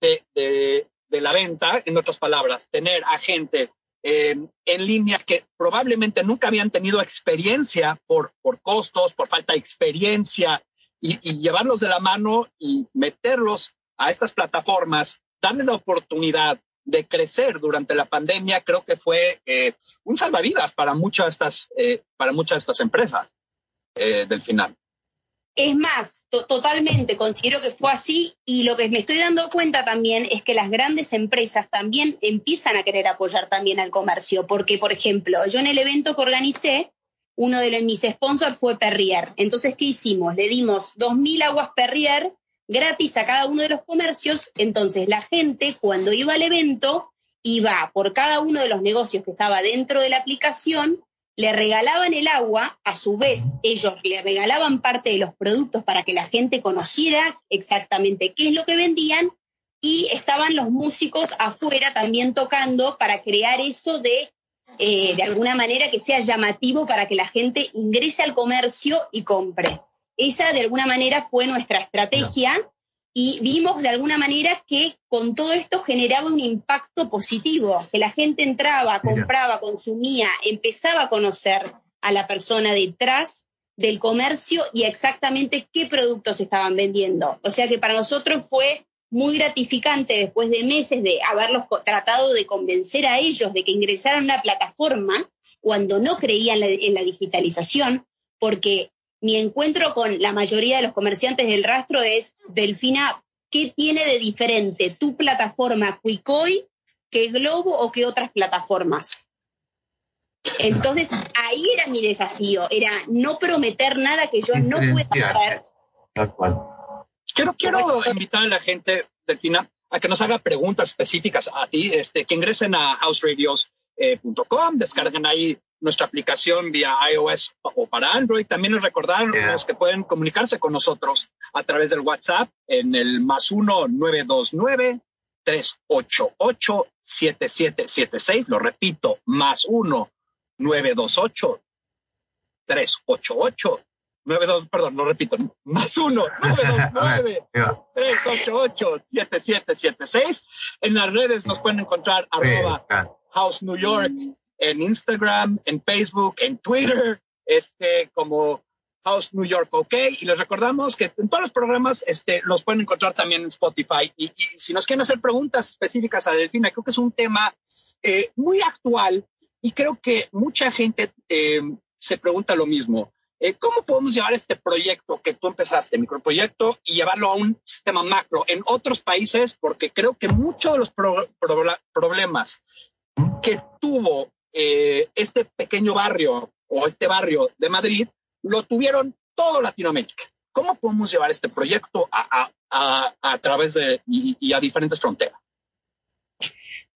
Speaker 4: de, de, la venta, en otras palabras, tener a gente eh, en línea que probablemente nunca habían tenido experiencia por, por costos, por falta de experiencia y, llevarlos de la mano y meterlos a estas plataformas, darle la oportunidad de crecer durante la pandemia, creo que fue eh, un salvavidas para muchas de estas, eh, para muchas estas empresas eh, del final.
Speaker 5: Es más, totalmente, considero que fue así y lo que me estoy dando cuenta también es que las grandes empresas también empiezan a querer apoyar también al comercio, porque, por ejemplo, yo en el evento que organicé, uno de mis sponsors fue Perrier. Entonces, ¿qué hicimos? Le dimos 2.000 aguas Perrier gratis a cada uno de los comercios. Entonces, la gente cuando iba al evento, iba por cada uno de los negocios que estaba dentro de la aplicación, le regalaban el agua, a su vez ellos le regalaban parte de los productos para que la gente conociera exactamente qué es lo que vendían y estaban los músicos afuera también tocando para crear eso de eh, de alguna manera que sea llamativo para que la gente ingrese al comercio y compre. Esa de alguna manera fue nuestra estrategia y vimos de alguna manera que con todo esto generaba un impacto positivo, que la gente entraba, compraba, consumía, empezaba a conocer a la persona detrás del comercio y exactamente qué productos estaban vendiendo. O sea que para nosotros fue muy gratificante después de meses de haberlos tratado de convencer a ellos de que ingresaran a una plataforma cuando no creían en la digitalización, porque mi encuentro con la mayoría de los comerciantes del rastro es, Delfina, ¿qué tiene de diferente tu plataforma Quicoy que Globo o que otras plataformas? Entonces, ahí era mi desafío, era no prometer nada que yo no pueda hacer. Tal cual.
Speaker 4: Quiero, quiero invitar a la gente, Delfina, a que nos haga preguntas específicas a ti, este, que ingresen a houseradios.com, descarguen ahí nuestra aplicación vía iOS o para Android. También les recordar los que pueden comunicarse con nosotros a través del WhatsApp en el más 1 929 388 7776. Lo repito, más 1 928 388 92, perdón, lo repito, más uno, 929 388 7776. En las redes nos pueden encontrar arroba House New York en Instagram, en Facebook, en Twitter, este, como House New York OK. Y les recordamos que en todos los programas este, los pueden encontrar también en Spotify. Y, si nos quieren hacer preguntas específicas a Delfina, creo que es un tema eh, muy actual y creo que mucha gente eh, se pregunta lo mismo. Eh, ¿Cómo podemos llevar este proyecto que tú empezaste, microproyecto, y llevarlo a un sistema macro en otros países? Porque creo que muchos de los problemas que tuvo eh, este pequeño barrio o este barrio de Madrid lo tuvieron todo Latinoamérica. ¿Cómo podemos llevar este proyecto a, través de y a diferentes fronteras?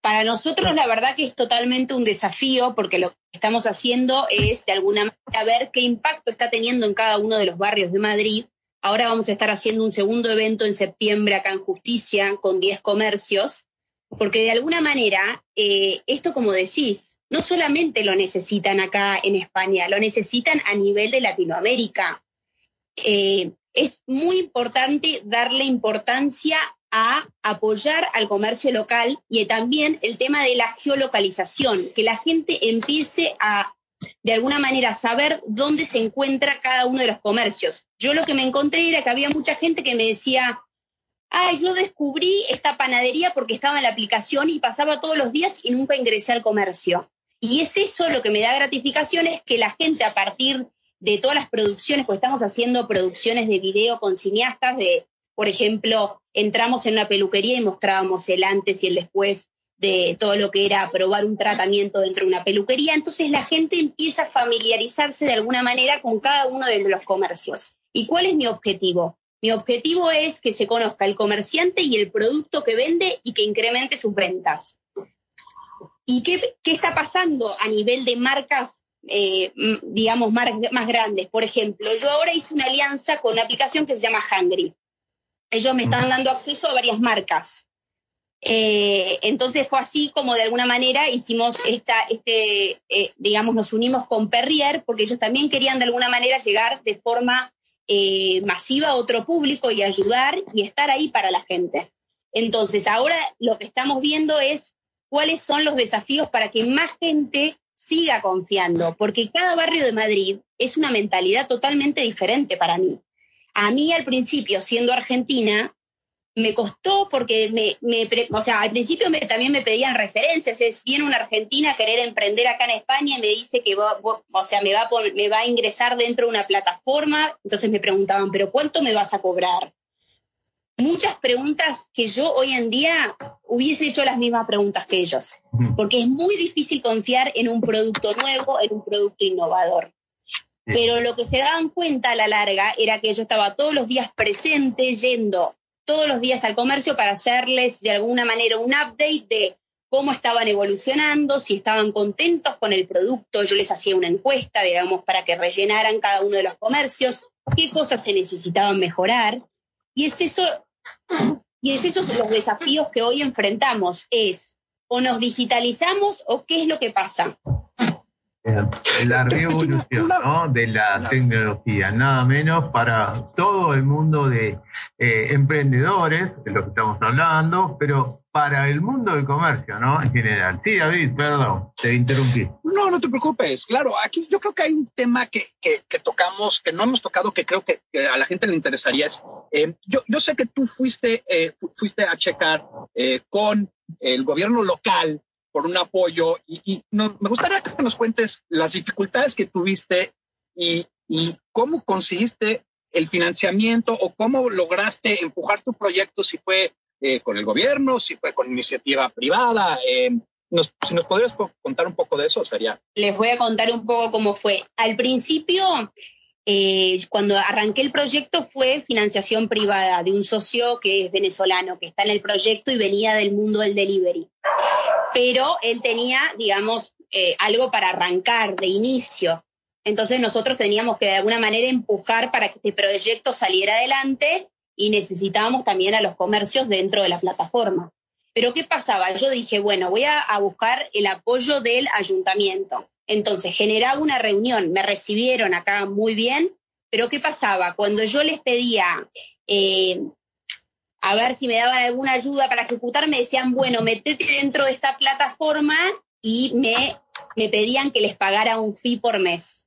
Speaker 5: Para nosotros la verdad que es totalmente un desafío porque lo que estamos haciendo es de alguna manera ver qué impacto está teniendo en cada uno de los barrios de Madrid. Ahora vamos a estar haciendo un segundo evento en septiembre acá en Justicia con 10 comercios, porque de alguna manera eh, esto, como decís, no solamente lo necesitan acá en España, lo necesitan a nivel de Latinoamérica. Eh, es muy importante darle importancia a apoyar al comercio local y también el tema de la geolocalización, que la gente empiece a de alguna manera saber dónde se encuentra cada uno de los comercios. Yo lo que me encontré era que había mucha gente que me decía, ay, yo descubrí esta panadería porque estaba en la aplicación y pasaba todos los días y nunca ingresé al comercio. Y es eso lo que me da gratificación, es que la gente a partir de todas las producciones, pues estamos haciendo producciones de video con cineastas, de, por ejemplo, entramos en una peluquería y mostrábamos el antes y el después de todo lo que era probar un tratamiento dentro de una peluquería. Entonces la gente empieza a familiarizarse de alguna manera con cada uno de los comercios. ¿Y cuál es mi objetivo? Mi objetivo es que se conozca el comerciante y el producto que vende y que incremente sus ventas. ¿Y qué, está pasando a nivel de marcas, eh, digamos, más grandes? Por ejemplo, yo ahora hice una alianza con una aplicación que se llama Hungry. Ellos me están dando acceso a varias marcas. Eh, entonces fue así como de alguna manera hicimos esta, este, eh, digamos, nos unimos con Perrier porque ellos también querían de alguna manera llegar de forma eh, masiva a otro público y ayudar y estar ahí para la gente. Entonces ahora lo que estamos viendo es cuáles son los desafíos para que más gente siga confiando, porque cada barrio de Madrid es una mentalidad totalmente diferente para mí. A mí al principio, siendo argentina, me costó porque me, me o sea, al principio me, también me pedían referencias, es viene una argentina a querer emprender acá en España y me dice que va, o sea, me va, a me va a ingresar dentro de una plataforma, entonces me preguntaban, pero ¿cuánto me vas a cobrar? Muchas preguntas que yo hoy en día hubiese hecho las mismas preguntas que ellos, porque es muy difícil confiar en un producto nuevo, en un producto innovador. Pero lo que se daban cuenta a la larga era que yo estaba todos los días presente, yendo todos los días al comercio para hacerles de alguna manera un update de cómo estaban evolucionando, si estaban contentos con el producto. Yo les hacía una encuesta, digamos, para que rellenaran cada uno de los comercios, qué cosas se necesitaban mejorar. Y es eso, y es esos los desafíos que hoy enfrentamos, es o nos digitalizamos o qué es lo que pasa.
Speaker 3: La revolución de la tecnología, nada menos para todo el mundo de eh, emprendedores, de lo que estamos hablando, pero para el mundo del comercio, ¿no? En general. Sí, David, perdón, te interrumpí.
Speaker 4: No, no te preocupes. Claro, aquí yo creo que hay un tema que, que, tocamos, que no hemos tocado, que creo que, a la gente le interesaría. Es, eh, yo, yo sé que tú fuiste, eh, fuiste a checar con el gobierno local por un apoyo y, me gustaría que nos cuentes las dificultades que tuviste y, cómo conseguiste el financiamiento o cómo lograste empujar tu proyecto, si fue eh, con el gobierno, si fue con iniciativa privada. Eh, si nos podrías contar un poco de eso, sería.
Speaker 5: Les voy a contar un poco cómo fue. Al principio, eh, cuando arranqué el proyecto fue financiación privada de un socio que es venezolano, que está en el proyecto y venía del mundo del delivery. Pero él tenía, digamos, eh, algo para arrancar de inicio. Entonces nosotros teníamos que de alguna manera empujar para que este proyecto saliera adelante y necesitábamos también a los comercios dentro de la plataforma. Pero ¿qué pasaba? Yo dije, bueno, voy a buscar el apoyo del ayuntamiento. Entonces generaba una reunión, me recibieron acá muy bien, pero ¿qué pasaba? Cuando yo les pedía eh, a ver si me daban alguna ayuda para ejecutar, me decían, bueno, metete dentro de esta plataforma y me, me pedían que les pagara un fee por mes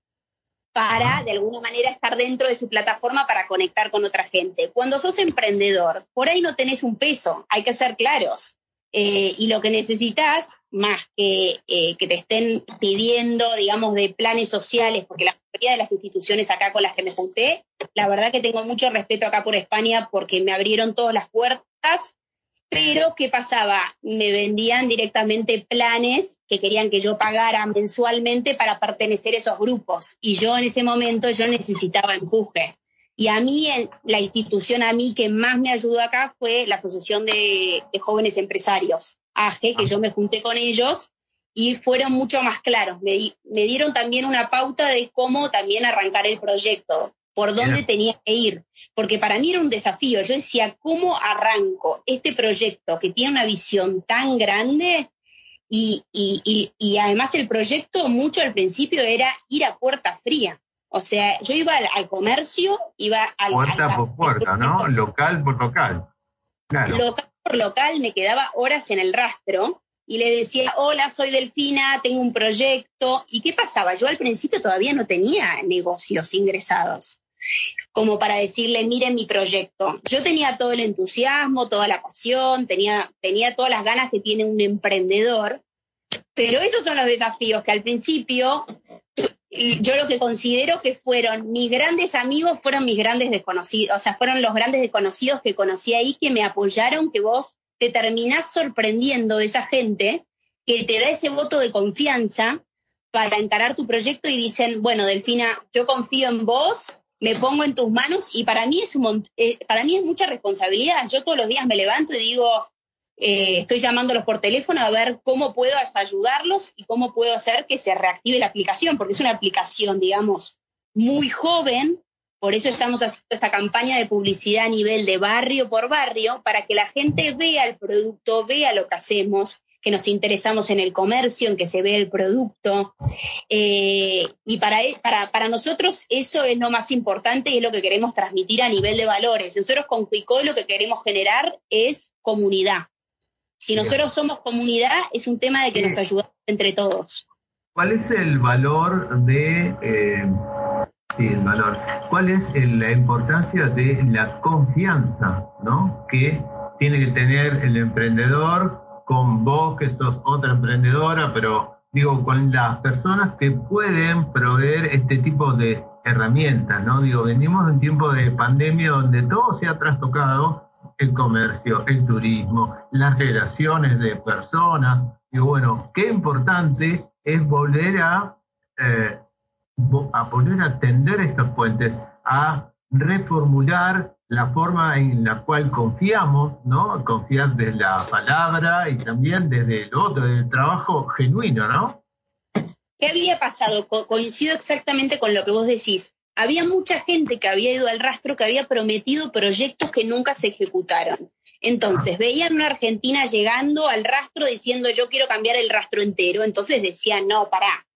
Speaker 5: para de alguna manera estar dentro de su plataforma para conectar con otra gente. Cuando sos emprendedor, por ahí no tenés un peso, hay que ser claros. Eh, y lo que necesitas, más que eh, que te estén pidiendo, digamos, de planes sociales, porque la mayoría de las instituciones acá con las que me junté, la verdad que tengo mucho respeto acá por España porque me abrieron todas las puertas, pero ¿qué pasaba? Me vendían directamente planes que querían que yo pagara mensualmente para pertenecer a esos grupos. Y yo en ese momento yo necesitaba empuje. Y a mí, la institución a mí que más me ayudó acá fue la Asociación de, Jóvenes Empresarios, AGE, que yo me junté con ellos y fueron mucho más claros. Me, dieron también una pauta de cómo también arrancar el proyecto, por dónde tenía que ir, porque para mí era un desafío. Yo decía, ¿cómo arranco este proyecto que tiene una visión tan grande? Y, y además el proyecto mucho al principio era ir a puerta fría. O sea, yo iba al, comercio, iba al...
Speaker 3: Puerta por puerta, ¿no? Local por local.
Speaker 5: Local por local, me quedaba horas en el rastro y le decía, hola, soy Delfina, tengo un proyecto. ¿Y qué pasaba? Yo al principio todavía no tenía negocios ingresados, como para decirle, miren mi proyecto. Yo tenía todo el entusiasmo, toda la pasión, tenía, tenía todas las ganas que tiene un emprendedor, pero esos son los desafíos que al principio yo lo que considero que fueron mis grandes amigos, fueron mis grandes desconocidos, o sea, fueron los grandes desconocidos que conocí ahí que me apoyaron, que vos te terminás sorprendiendo esa gente que te da ese voto de confianza para encarar tu proyecto y dicen, bueno, Delfina, yo confío en vos, me pongo en tus manos y para mí es, eh, para mí es mucha responsabilidad. Yo todos los días me levanto y digo, eh, estoy llamándolos por teléfono a ver cómo puedo ayudarlos y cómo puedo hacer que se reactive la aplicación, porque es una aplicación, digamos, muy joven, por eso estamos haciendo esta campaña de publicidad a nivel de barrio por barrio, para que la gente vea el producto, vea lo que hacemos, que nos interesamos en el comercio, en que se vea el producto. Eh, y para, e, para, para, nosotros eso es lo más importante y es lo que queremos transmitir a nivel de valores. Nosotros con Cuicó lo que queremos generar es comunidad. Si nosotros somos comunidad, es un tema de que nos ayudamos entre todos.
Speaker 3: ¿Cuál es el valor de... Eh Sí, el valor. ¿Cuál es la importancia de la confianza ¿no? que tiene que tener el emprendedor con vos, que sos otra emprendedora, pero digo, con las personas que pueden proveer este tipo de herramientas, ¿no? Digo, venimos de un tiempo de pandemia donde todo se ha trastocado, el comercio, el turismo, las relaciones de personas. Digo, bueno, qué importante es volver a eh, a poner a atender estos puentes, a reformular la forma en la cual confiamos, ¿no? Confiar desde la palabra y también desde el otro, del trabajo genuino, ¿no?
Speaker 5: ¿Qué había pasado? coincido exactamente con lo que vos decís. Había mucha gente que había ido al rastro que había prometido proyectos que nunca se ejecutaron. Entonces, veían una Argentina llegando al rastro diciendo yo quiero cambiar el rastro entero. Entonces decían, no, pará,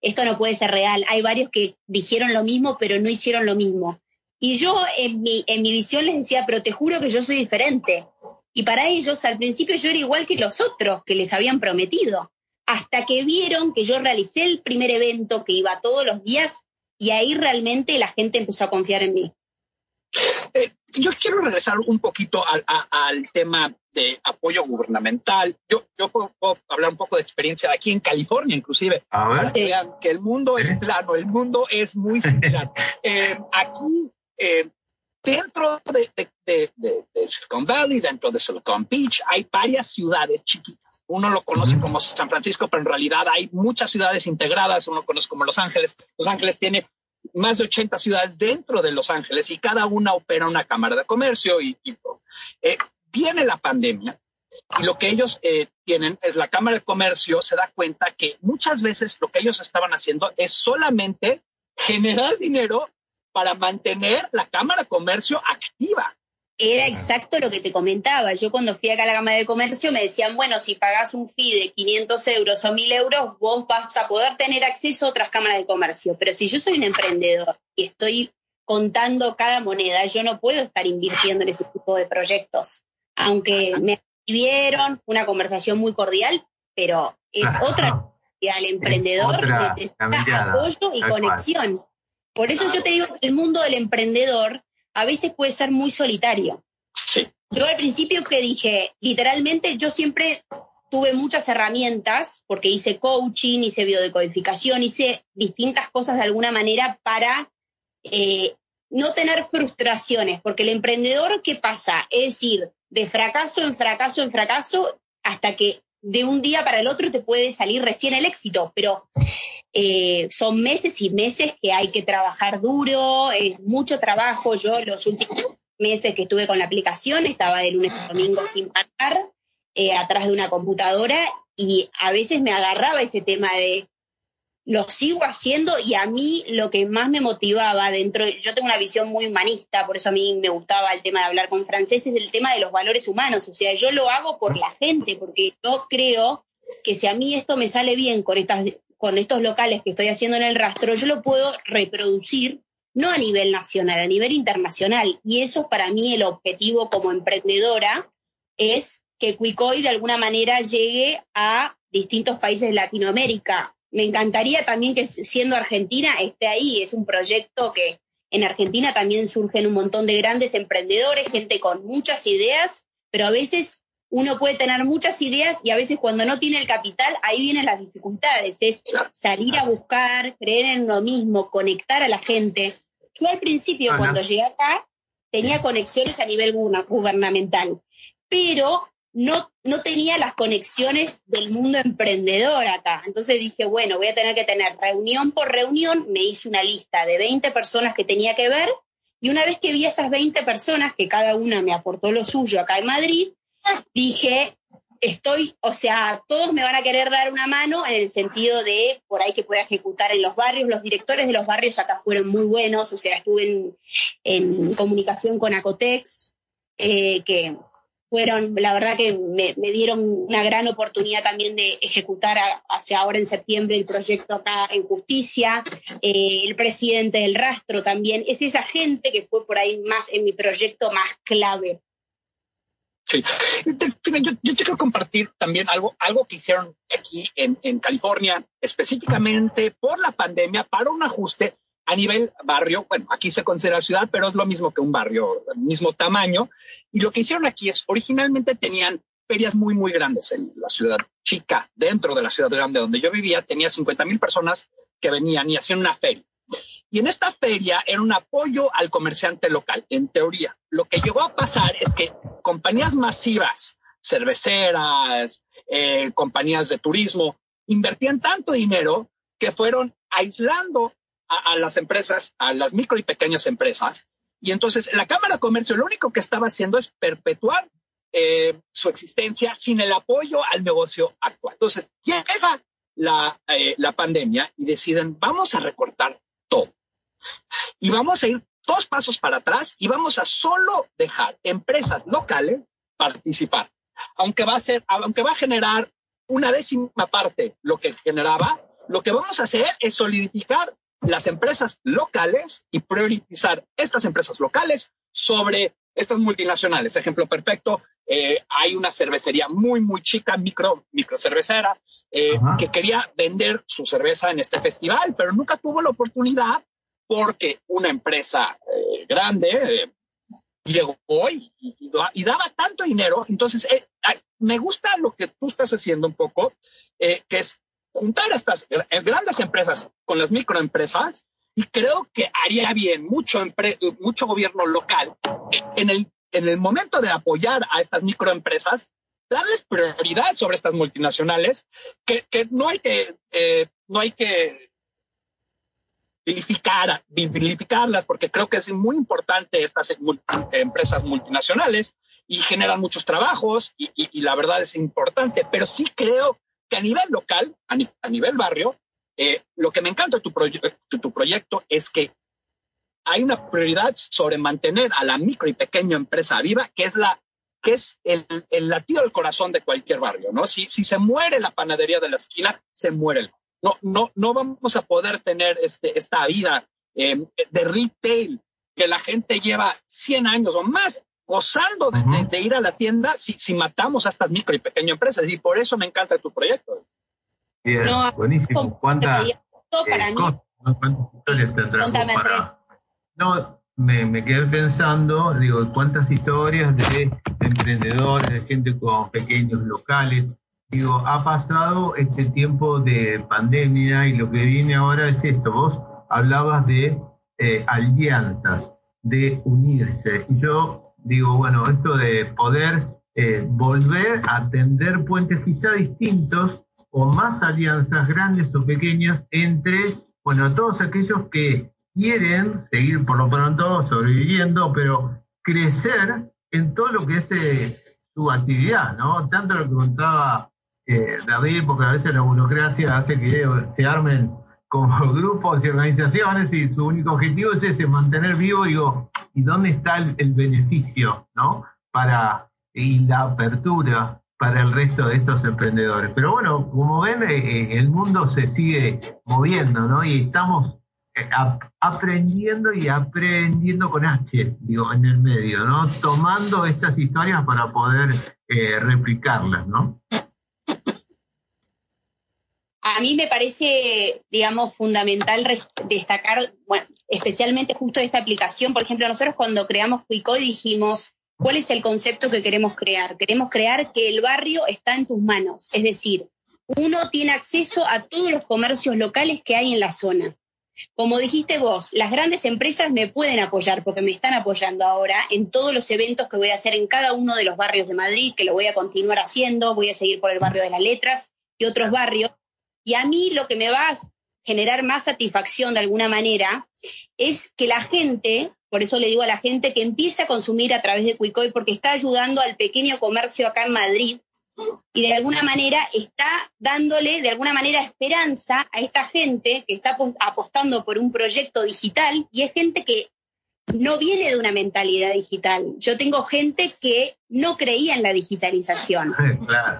Speaker 5: esto no puede ser real. Hay varios que dijeron lo mismo, pero no hicieron lo mismo. Y yo en mi, en mi visión les decía, pero te juro que yo soy diferente. Y para ellos al principio yo era igual que los otros que les habían prometido, hasta que vieron que yo realicé el primer evento, que iba todos los días, y ahí realmente la gente empezó a confiar en mí.
Speaker 4: Eh, yo quiero regresar un poquito al, al tema de apoyo gubernamental. Yo, yo puedo, hablar un poco de experiencia aquí en California, inclusive. Para que vean que el mundo es plano, el mundo es muy similar. <laughs> Eh, aquí, eh, dentro de, de, de, Silicon Valley, dentro de Silicon Beach, hay varias ciudades chiquitas. Uno lo conoce como San Francisco, pero en realidad hay muchas ciudades integradas. Uno conoce como Los Ángeles. Los Ángeles tiene más de 80 ciudades dentro de Los Ángeles y cada una opera una cámara de comercio y, y eh, viene la pandemia y lo que ellos eh, tienen es la Cámara de Comercio se da cuenta que muchas veces lo que ellos estaban haciendo es solamente generar dinero para mantener la Cámara de Comercio activa.
Speaker 5: Era exacto lo que te comentaba. Yo cuando fui acá a la Cámara de Comercio me decían, bueno, si pagas un fee de 500 euros o 1000 euros, vos vas a poder tener acceso a otras cámaras de comercio. Pero si yo soy un emprendedor y estoy contando cada moneda, yo no puedo estar invirtiendo en ese tipo de proyectos aunque me escribieron, fue una conversación muy cordial, pero es otra el emprendedor necesita apoyo y conexión. Por eso yo te digo que el mundo del emprendedor a veces puede ser muy solitario. Yo al principio que dije, literalmente yo siempre tuve muchas herramientas porque hice coaching, hice biodecodificación, hice distintas cosas de alguna manera para eh, no tener frustraciones, porque el emprendedor, ¿qué pasa? Es decir, de fracaso en fracaso en fracaso hasta que de un día para el otro te puede salir recién el éxito, pero eh, son meses y meses que hay que trabajar duro, mucho trabajo. Yo los últimos meses que estuve con la aplicación estaba de lunes a domingo sin parar, eh, atrás de una computadora y a veces me agarraba ese tema de lo sigo haciendo y a mí lo que más me motivaba dentro, yo tengo una visión muy humanista, por eso a mí me gustaba el tema de hablar con franceses, el tema de los valores humanos, o sea, yo lo hago por la gente, porque yo creo que si a mí esto me sale bien con, estas, con estos locales que estoy haciendo en el rastro, yo lo puedo reproducir no a nivel nacional, a nivel internacional. Y eso para mí el objetivo como emprendedora es que Cuicoy de alguna manera llegue a distintos países de Latinoamérica. Me encantaría también que siendo Argentina esté ahí. Es un proyecto que en Argentina también surgen un montón de grandes emprendedores, gente con muchas ideas, pero a veces uno puede tener muchas ideas y a veces cuando no tiene el capital, ahí vienen las dificultades. Es salir a buscar, creer en uno mismo, conectar a la gente. Yo al principio, cuando llegué acá, tenía conexiones a nivel gubernamental, pero no, no tenía las conexiones del mundo emprendedor acá. Entonces dije, bueno, voy a tener que tener reunión por reunión. Me hice una lista de 20 personas que tenía que ver y una vez que vi esas 20 personas, que cada una me aportó lo suyo acá en Madrid, dije, estoy, o sea, todos me van a querer dar una mano en el sentido de por ahí que pueda ejecutar en los barrios. Los directores de los barrios acá fueron muy buenos, o sea, estuve en, comunicación con Acotex, eh, que fueron, la verdad que me, dieron una gran oportunidad también de ejecutar hacia ahora en septiembre el proyecto acá en justicia, eh, el presidente del rastro también, es esa gente que fue por ahí más en mi proyecto más clave.
Speaker 4: Sí, yo, quiero compartir también algo, algo que hicieron aquí en, en California, específicamente por la pandemia, para un ajuste a nivel barrio, bueno, aquí se considera ciudad, pero es lo mismo que un barrio, mismo tamaño. Y lo que hicieron aquí es, originalmente tenían ferias muy, muy grandes en la ciudad chica, dentro de la ciudad grande donde yo vivía, tenía 50 mil personas que venían y hacían una feria. Y en esta feria era un apoyo al comerciante local, en teoría. Lo que llegó a pasar es que compañías masivas, cerveceras, eh, compañías de turismo, invertían tanto dinero que fueron aislando a, las empresas, a las micro y pequeñas empresas. Y entonces la Cámara de Comercio lo único que estaba haciendo es perpetuar eh, su existencia sin el apoyo al negocio actual. Entonces llega la, eh, la pandemia y deciden, vamos a recortar todo. Y vamos a ir dos pasos para atrás y vamos a solo dejar empresas locales participar. Aunque va a ser, aunque va a generar una décima parte lo que generaba, lo que vamos a hacer es solidificar las empresas locales y priorizar estas empresas locales sobre estas multinacionales. Ejemplo perfecto, eh, hay una cervecería muy, muy chica, micro, micro cervecera, eh, que quería vender su cerveza en este festival, pero nunca tuvo la oportunidad porque una empresa eh, grande llegó y, y, daba tanto dinero. Entonces, me gusta lo que tú estás haciendo un poco, que es juntar estas grandes empresas con las microempresas y creo que haría bien mucho, mucho gobierno local en el, en el momento de apoyar a estas microempresas, darles prioridad sobre estas multinacionales, que, que no hay que, eh, no hay que vilificar, vilificarlas, porque creo que es muy importante estas empresas multinacionales y generan muchos trabajos y, y, la verdad es importante, pero sí creo que a nivel local, a, nivel barrio, eh, lo que me encanta de tu, tu proyecto es que hay una prioridad sobre mantener a la micro y pequeña empresa viva, que es la que es el, latido del corazón de cualquier barrio, ¿no? Si, si se muere la panadería de la esquina, se muere el no, no, no vamos a poder tener este, esta vida eh, de retail que la gente lleva 100 años o más gozando de, ir a la tienda si, si, matamos a estas micro y pequeñas empresas. Y por eso me encanta tu proyecto.
Speaker 3: Bien, buenísimo. ¿Cuántas, eh, historias tendrás No, me, me, quedé pensando, digo, cuántas historias de emprendedores, de gente con pequeños locales. Digo, ha pasado este tiempo de pandemia y lo que viene ahora es esto. Vos hablabas de eh, alianzas, de unirse. Y yo digo, bueno, esto de poder eh, volver a tender puentes quizá distintos o más alianzas grandes o pequeñas entre, bueno, todos aquellos que quieren seguir por lo pronto sobreviviendo, pero crecer en todo lo que es eh, su actividad, ¿no? Tanto lo que contaba eh, David, porque a veces la burocracia hace que se armen como <laughs> grupos y organizaciones y su único objetivo es ese, mantener vivo, digo, ¿y dónde está el, beneficio, no? Para, y la apertura para el resto de estos emprendedores. Pero bueno, como ven, eh, eh, el mundo se sigue moviendo, ¿no? Y estamos eh, aprendiendo y aprendiendo con H, digo, en el medio, ¿no? Tomando estas historias para poder replicarlas, ¿no?
Speaker 5: A mí me parece, digamos, fundamental destacar, especialmente justo esta aplicación. Por ejemplo, nosotros cuando creamos Quicoy dijimos, ¿cuál es el concepto que queremos crear? Queremos crear que el barrio está en tus manos, es decir, uno tiene acceso a todos los comercios locales que hay en la zona. Como dijiste vos, las grandes empresas me pueden apoyar porque me están apoyando ahora en todos los eventos que voy a hacer en cada uno de los barrios de Madrid, que lo voy a continuar haciendo, voy a seguir por el barrio de las letras y otros barrios. Y a mí lo que me va a generar más satisfacción de alguna manera es que la gente, por eso le digo a la gente que empiece a consumir a través de Cuicoy porque está ayudando al pequeño comercio acá en Madrid y de alguna manera está dándole de alguna manera esperanza a esta gente que está apostando por un proyecto digital y es gente que no viene de una mentalidad digital. Yo tengo gente que no creía en la digitalización.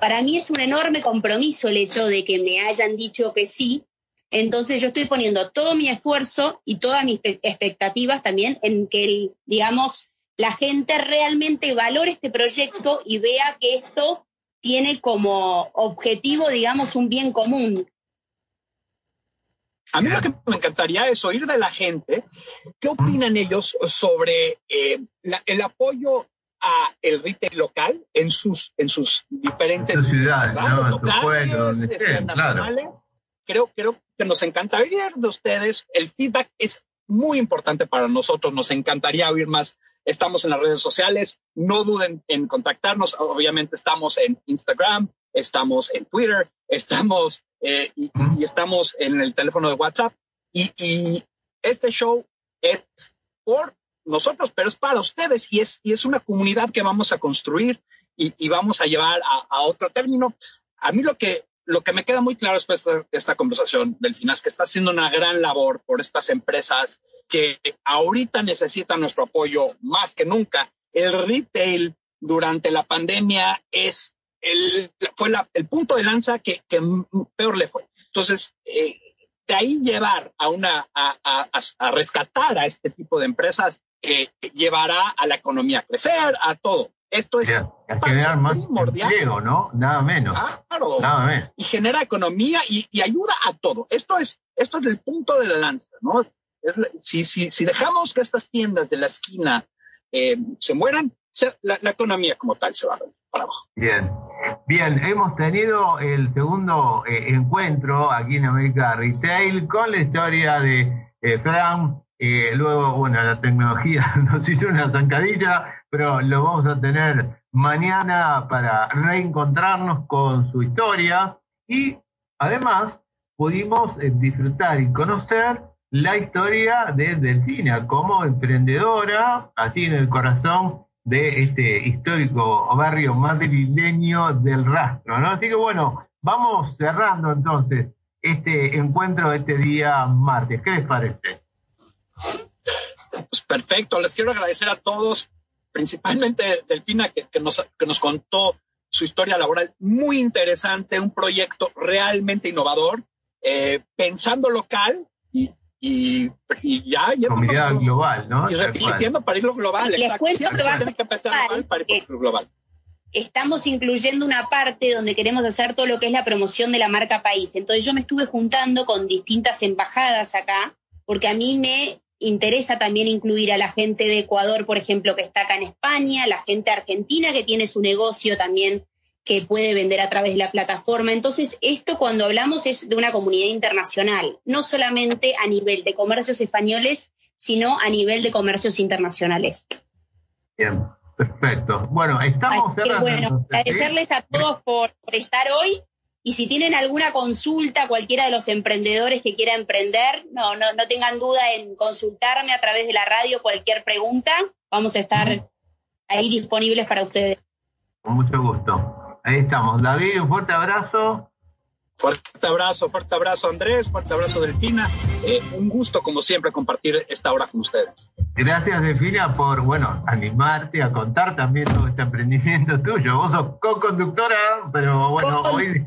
Speaker 5: Para mí es un enorme compromiso el hecho de que me hayan dicho que sí. Entonces yo estoy poniendo todo mi esfuerzo y todas mis expectativas también en que, digamos, la gente realmente valore este proyecto y vea que esto tiene como objetivo, digamos, un bien común.
Speaker 4: A mí lo que me encantaría es oír de la gente qué opinan ellos sobre eh, el apoyo a el retail local en sus en sus diferentes
Speaker 3: ciudades, locales,
Speaker 4: este, nacionales. Creo, creo que nos encanta oír de ustedes. El feedback es muy importante para nosotros. Nos encantaría oír más Estamos en las redes sociales. No duden en contactarnos. Obviamente estamos en Instagram, estamos en Twitter, estamos eh, y, estamos en el teléfono de WhatsApp. Y, este show es por nosotros, pero es para ustedes y es, y es una comunidad que vamos a construir y, vamos a llevar a, otro término. A mí lo que lo que me queda muy claro después de esta conversación, Delfina, es que está haciendo una gran labor por estas empresas que ahorita necesitan nuestro apoyo más que nunca. El retail durante la pandemia es el, fue el punto de lanza que, peor le fue. Entonces, eh, de ahí llevar a una, a, a, rescatar a este tipo de empresas que llevará a la economía a crecer, a todo. Esto es
Speaker 3: a generar más empleo, ¿no? Nada menos.
Speaker 4: Claro. Nada menos. Y genera economía y, ayuda a todo. Esto es, esto es el punto de la lanza, ¿no? si, si, si dejamos que estas tiendas de la esquina eh, se mueran, la, economía como tal se va para abajo.
Speaker 3: Bien, bien, hemos tenido el segundo eh, encuentro aquí en América Retail con la historia de eh, Fran. luego, bueno, la tecnología <laughs> nos hizo una zancadilla pero lo vamos a tener mañana para reencontrarnos con su historia y además pudimos eh, disfrutar y conocer la historia de Delfina como emprendedora, así en el corazón de este histórico barrio madrileño del rastro, ¿no? Así que bueno, vamos cerrando entonces este encuentro este día martes. ¿Qué les parece?
Speaker 4: Pues perfecto, les quiero agradecer a todos principalmente Delfina, que, que, nos, que nos contó su historia laboral muy interesante, un proyecto realmente innovador, eh, pensando local y, y, y ya.
Speaker 3: Comunidad global, ¿no?
Speaker 4: Y repitiendo para ir global.
Speaker 5: Les cuento que va a ser
Speaker 4: global para ir global.
Speaker 5: Estamos incluyendo una parte donde queremos hacer todo lo que es la promoción de la marca país. Entonces yo me estuve juntando con distintas embajadas acá, porque a mí me interesa también incluir a la gente de Ecuador, por ejemplo, que está acá en España, la gente argentina que tiene su negocio también que puede vender a través de la plataforma. Entonces, esto cuando hablamos es de una comunidad internacional, no solamente a nivel de comercios españoles, sino a nivel de comercios internacionales.
Speaker 3: Bien, perfecto. Bueno, estamos
Speaker 5: cerrando. Bueno, agradecerles a todos por, por estar hoy y si tienen alguna consulta, cualquiera de los emprendedores que quiera emprender, no, no, no tengan duda en consultarme a través de la radio cualquier pregunta. Vamos a estar ahí disponibles para ustedes.
Speaker 3: Con mucho gusto. Ahí estamos. David, un fuerte abrazo.
Speaker 4: Fuerte abrazo, fuerte abrazo Andrés, fuerte abrazo Delfina. Eh, un gusto, como siempre, compartir esta hora con ustedes.
Speaker 3: Gracias, Delfina, por, bueno, animarte a contar también todo este emprendimiento <laughs> tuyo. Vos sos co-conductora, pero bueno, hoy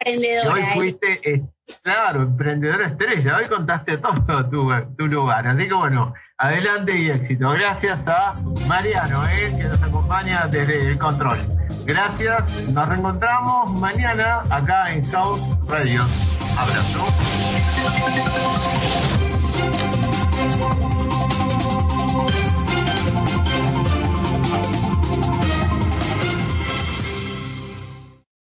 Speaker 5: emprendedora.
Speaker 3: Hoy
Speaker 5: ¿eh?
Speaker 3: fuiste, claro, emprendedora estrella. Hoy contaste todo tu, tu lugar. Así que bueno, adelante y éxito. Gracias a Mariano, ¿eh? que nos acompaña desde el control. Gracias. Nos reencontramos mañana acá en South Radio. Abrazo.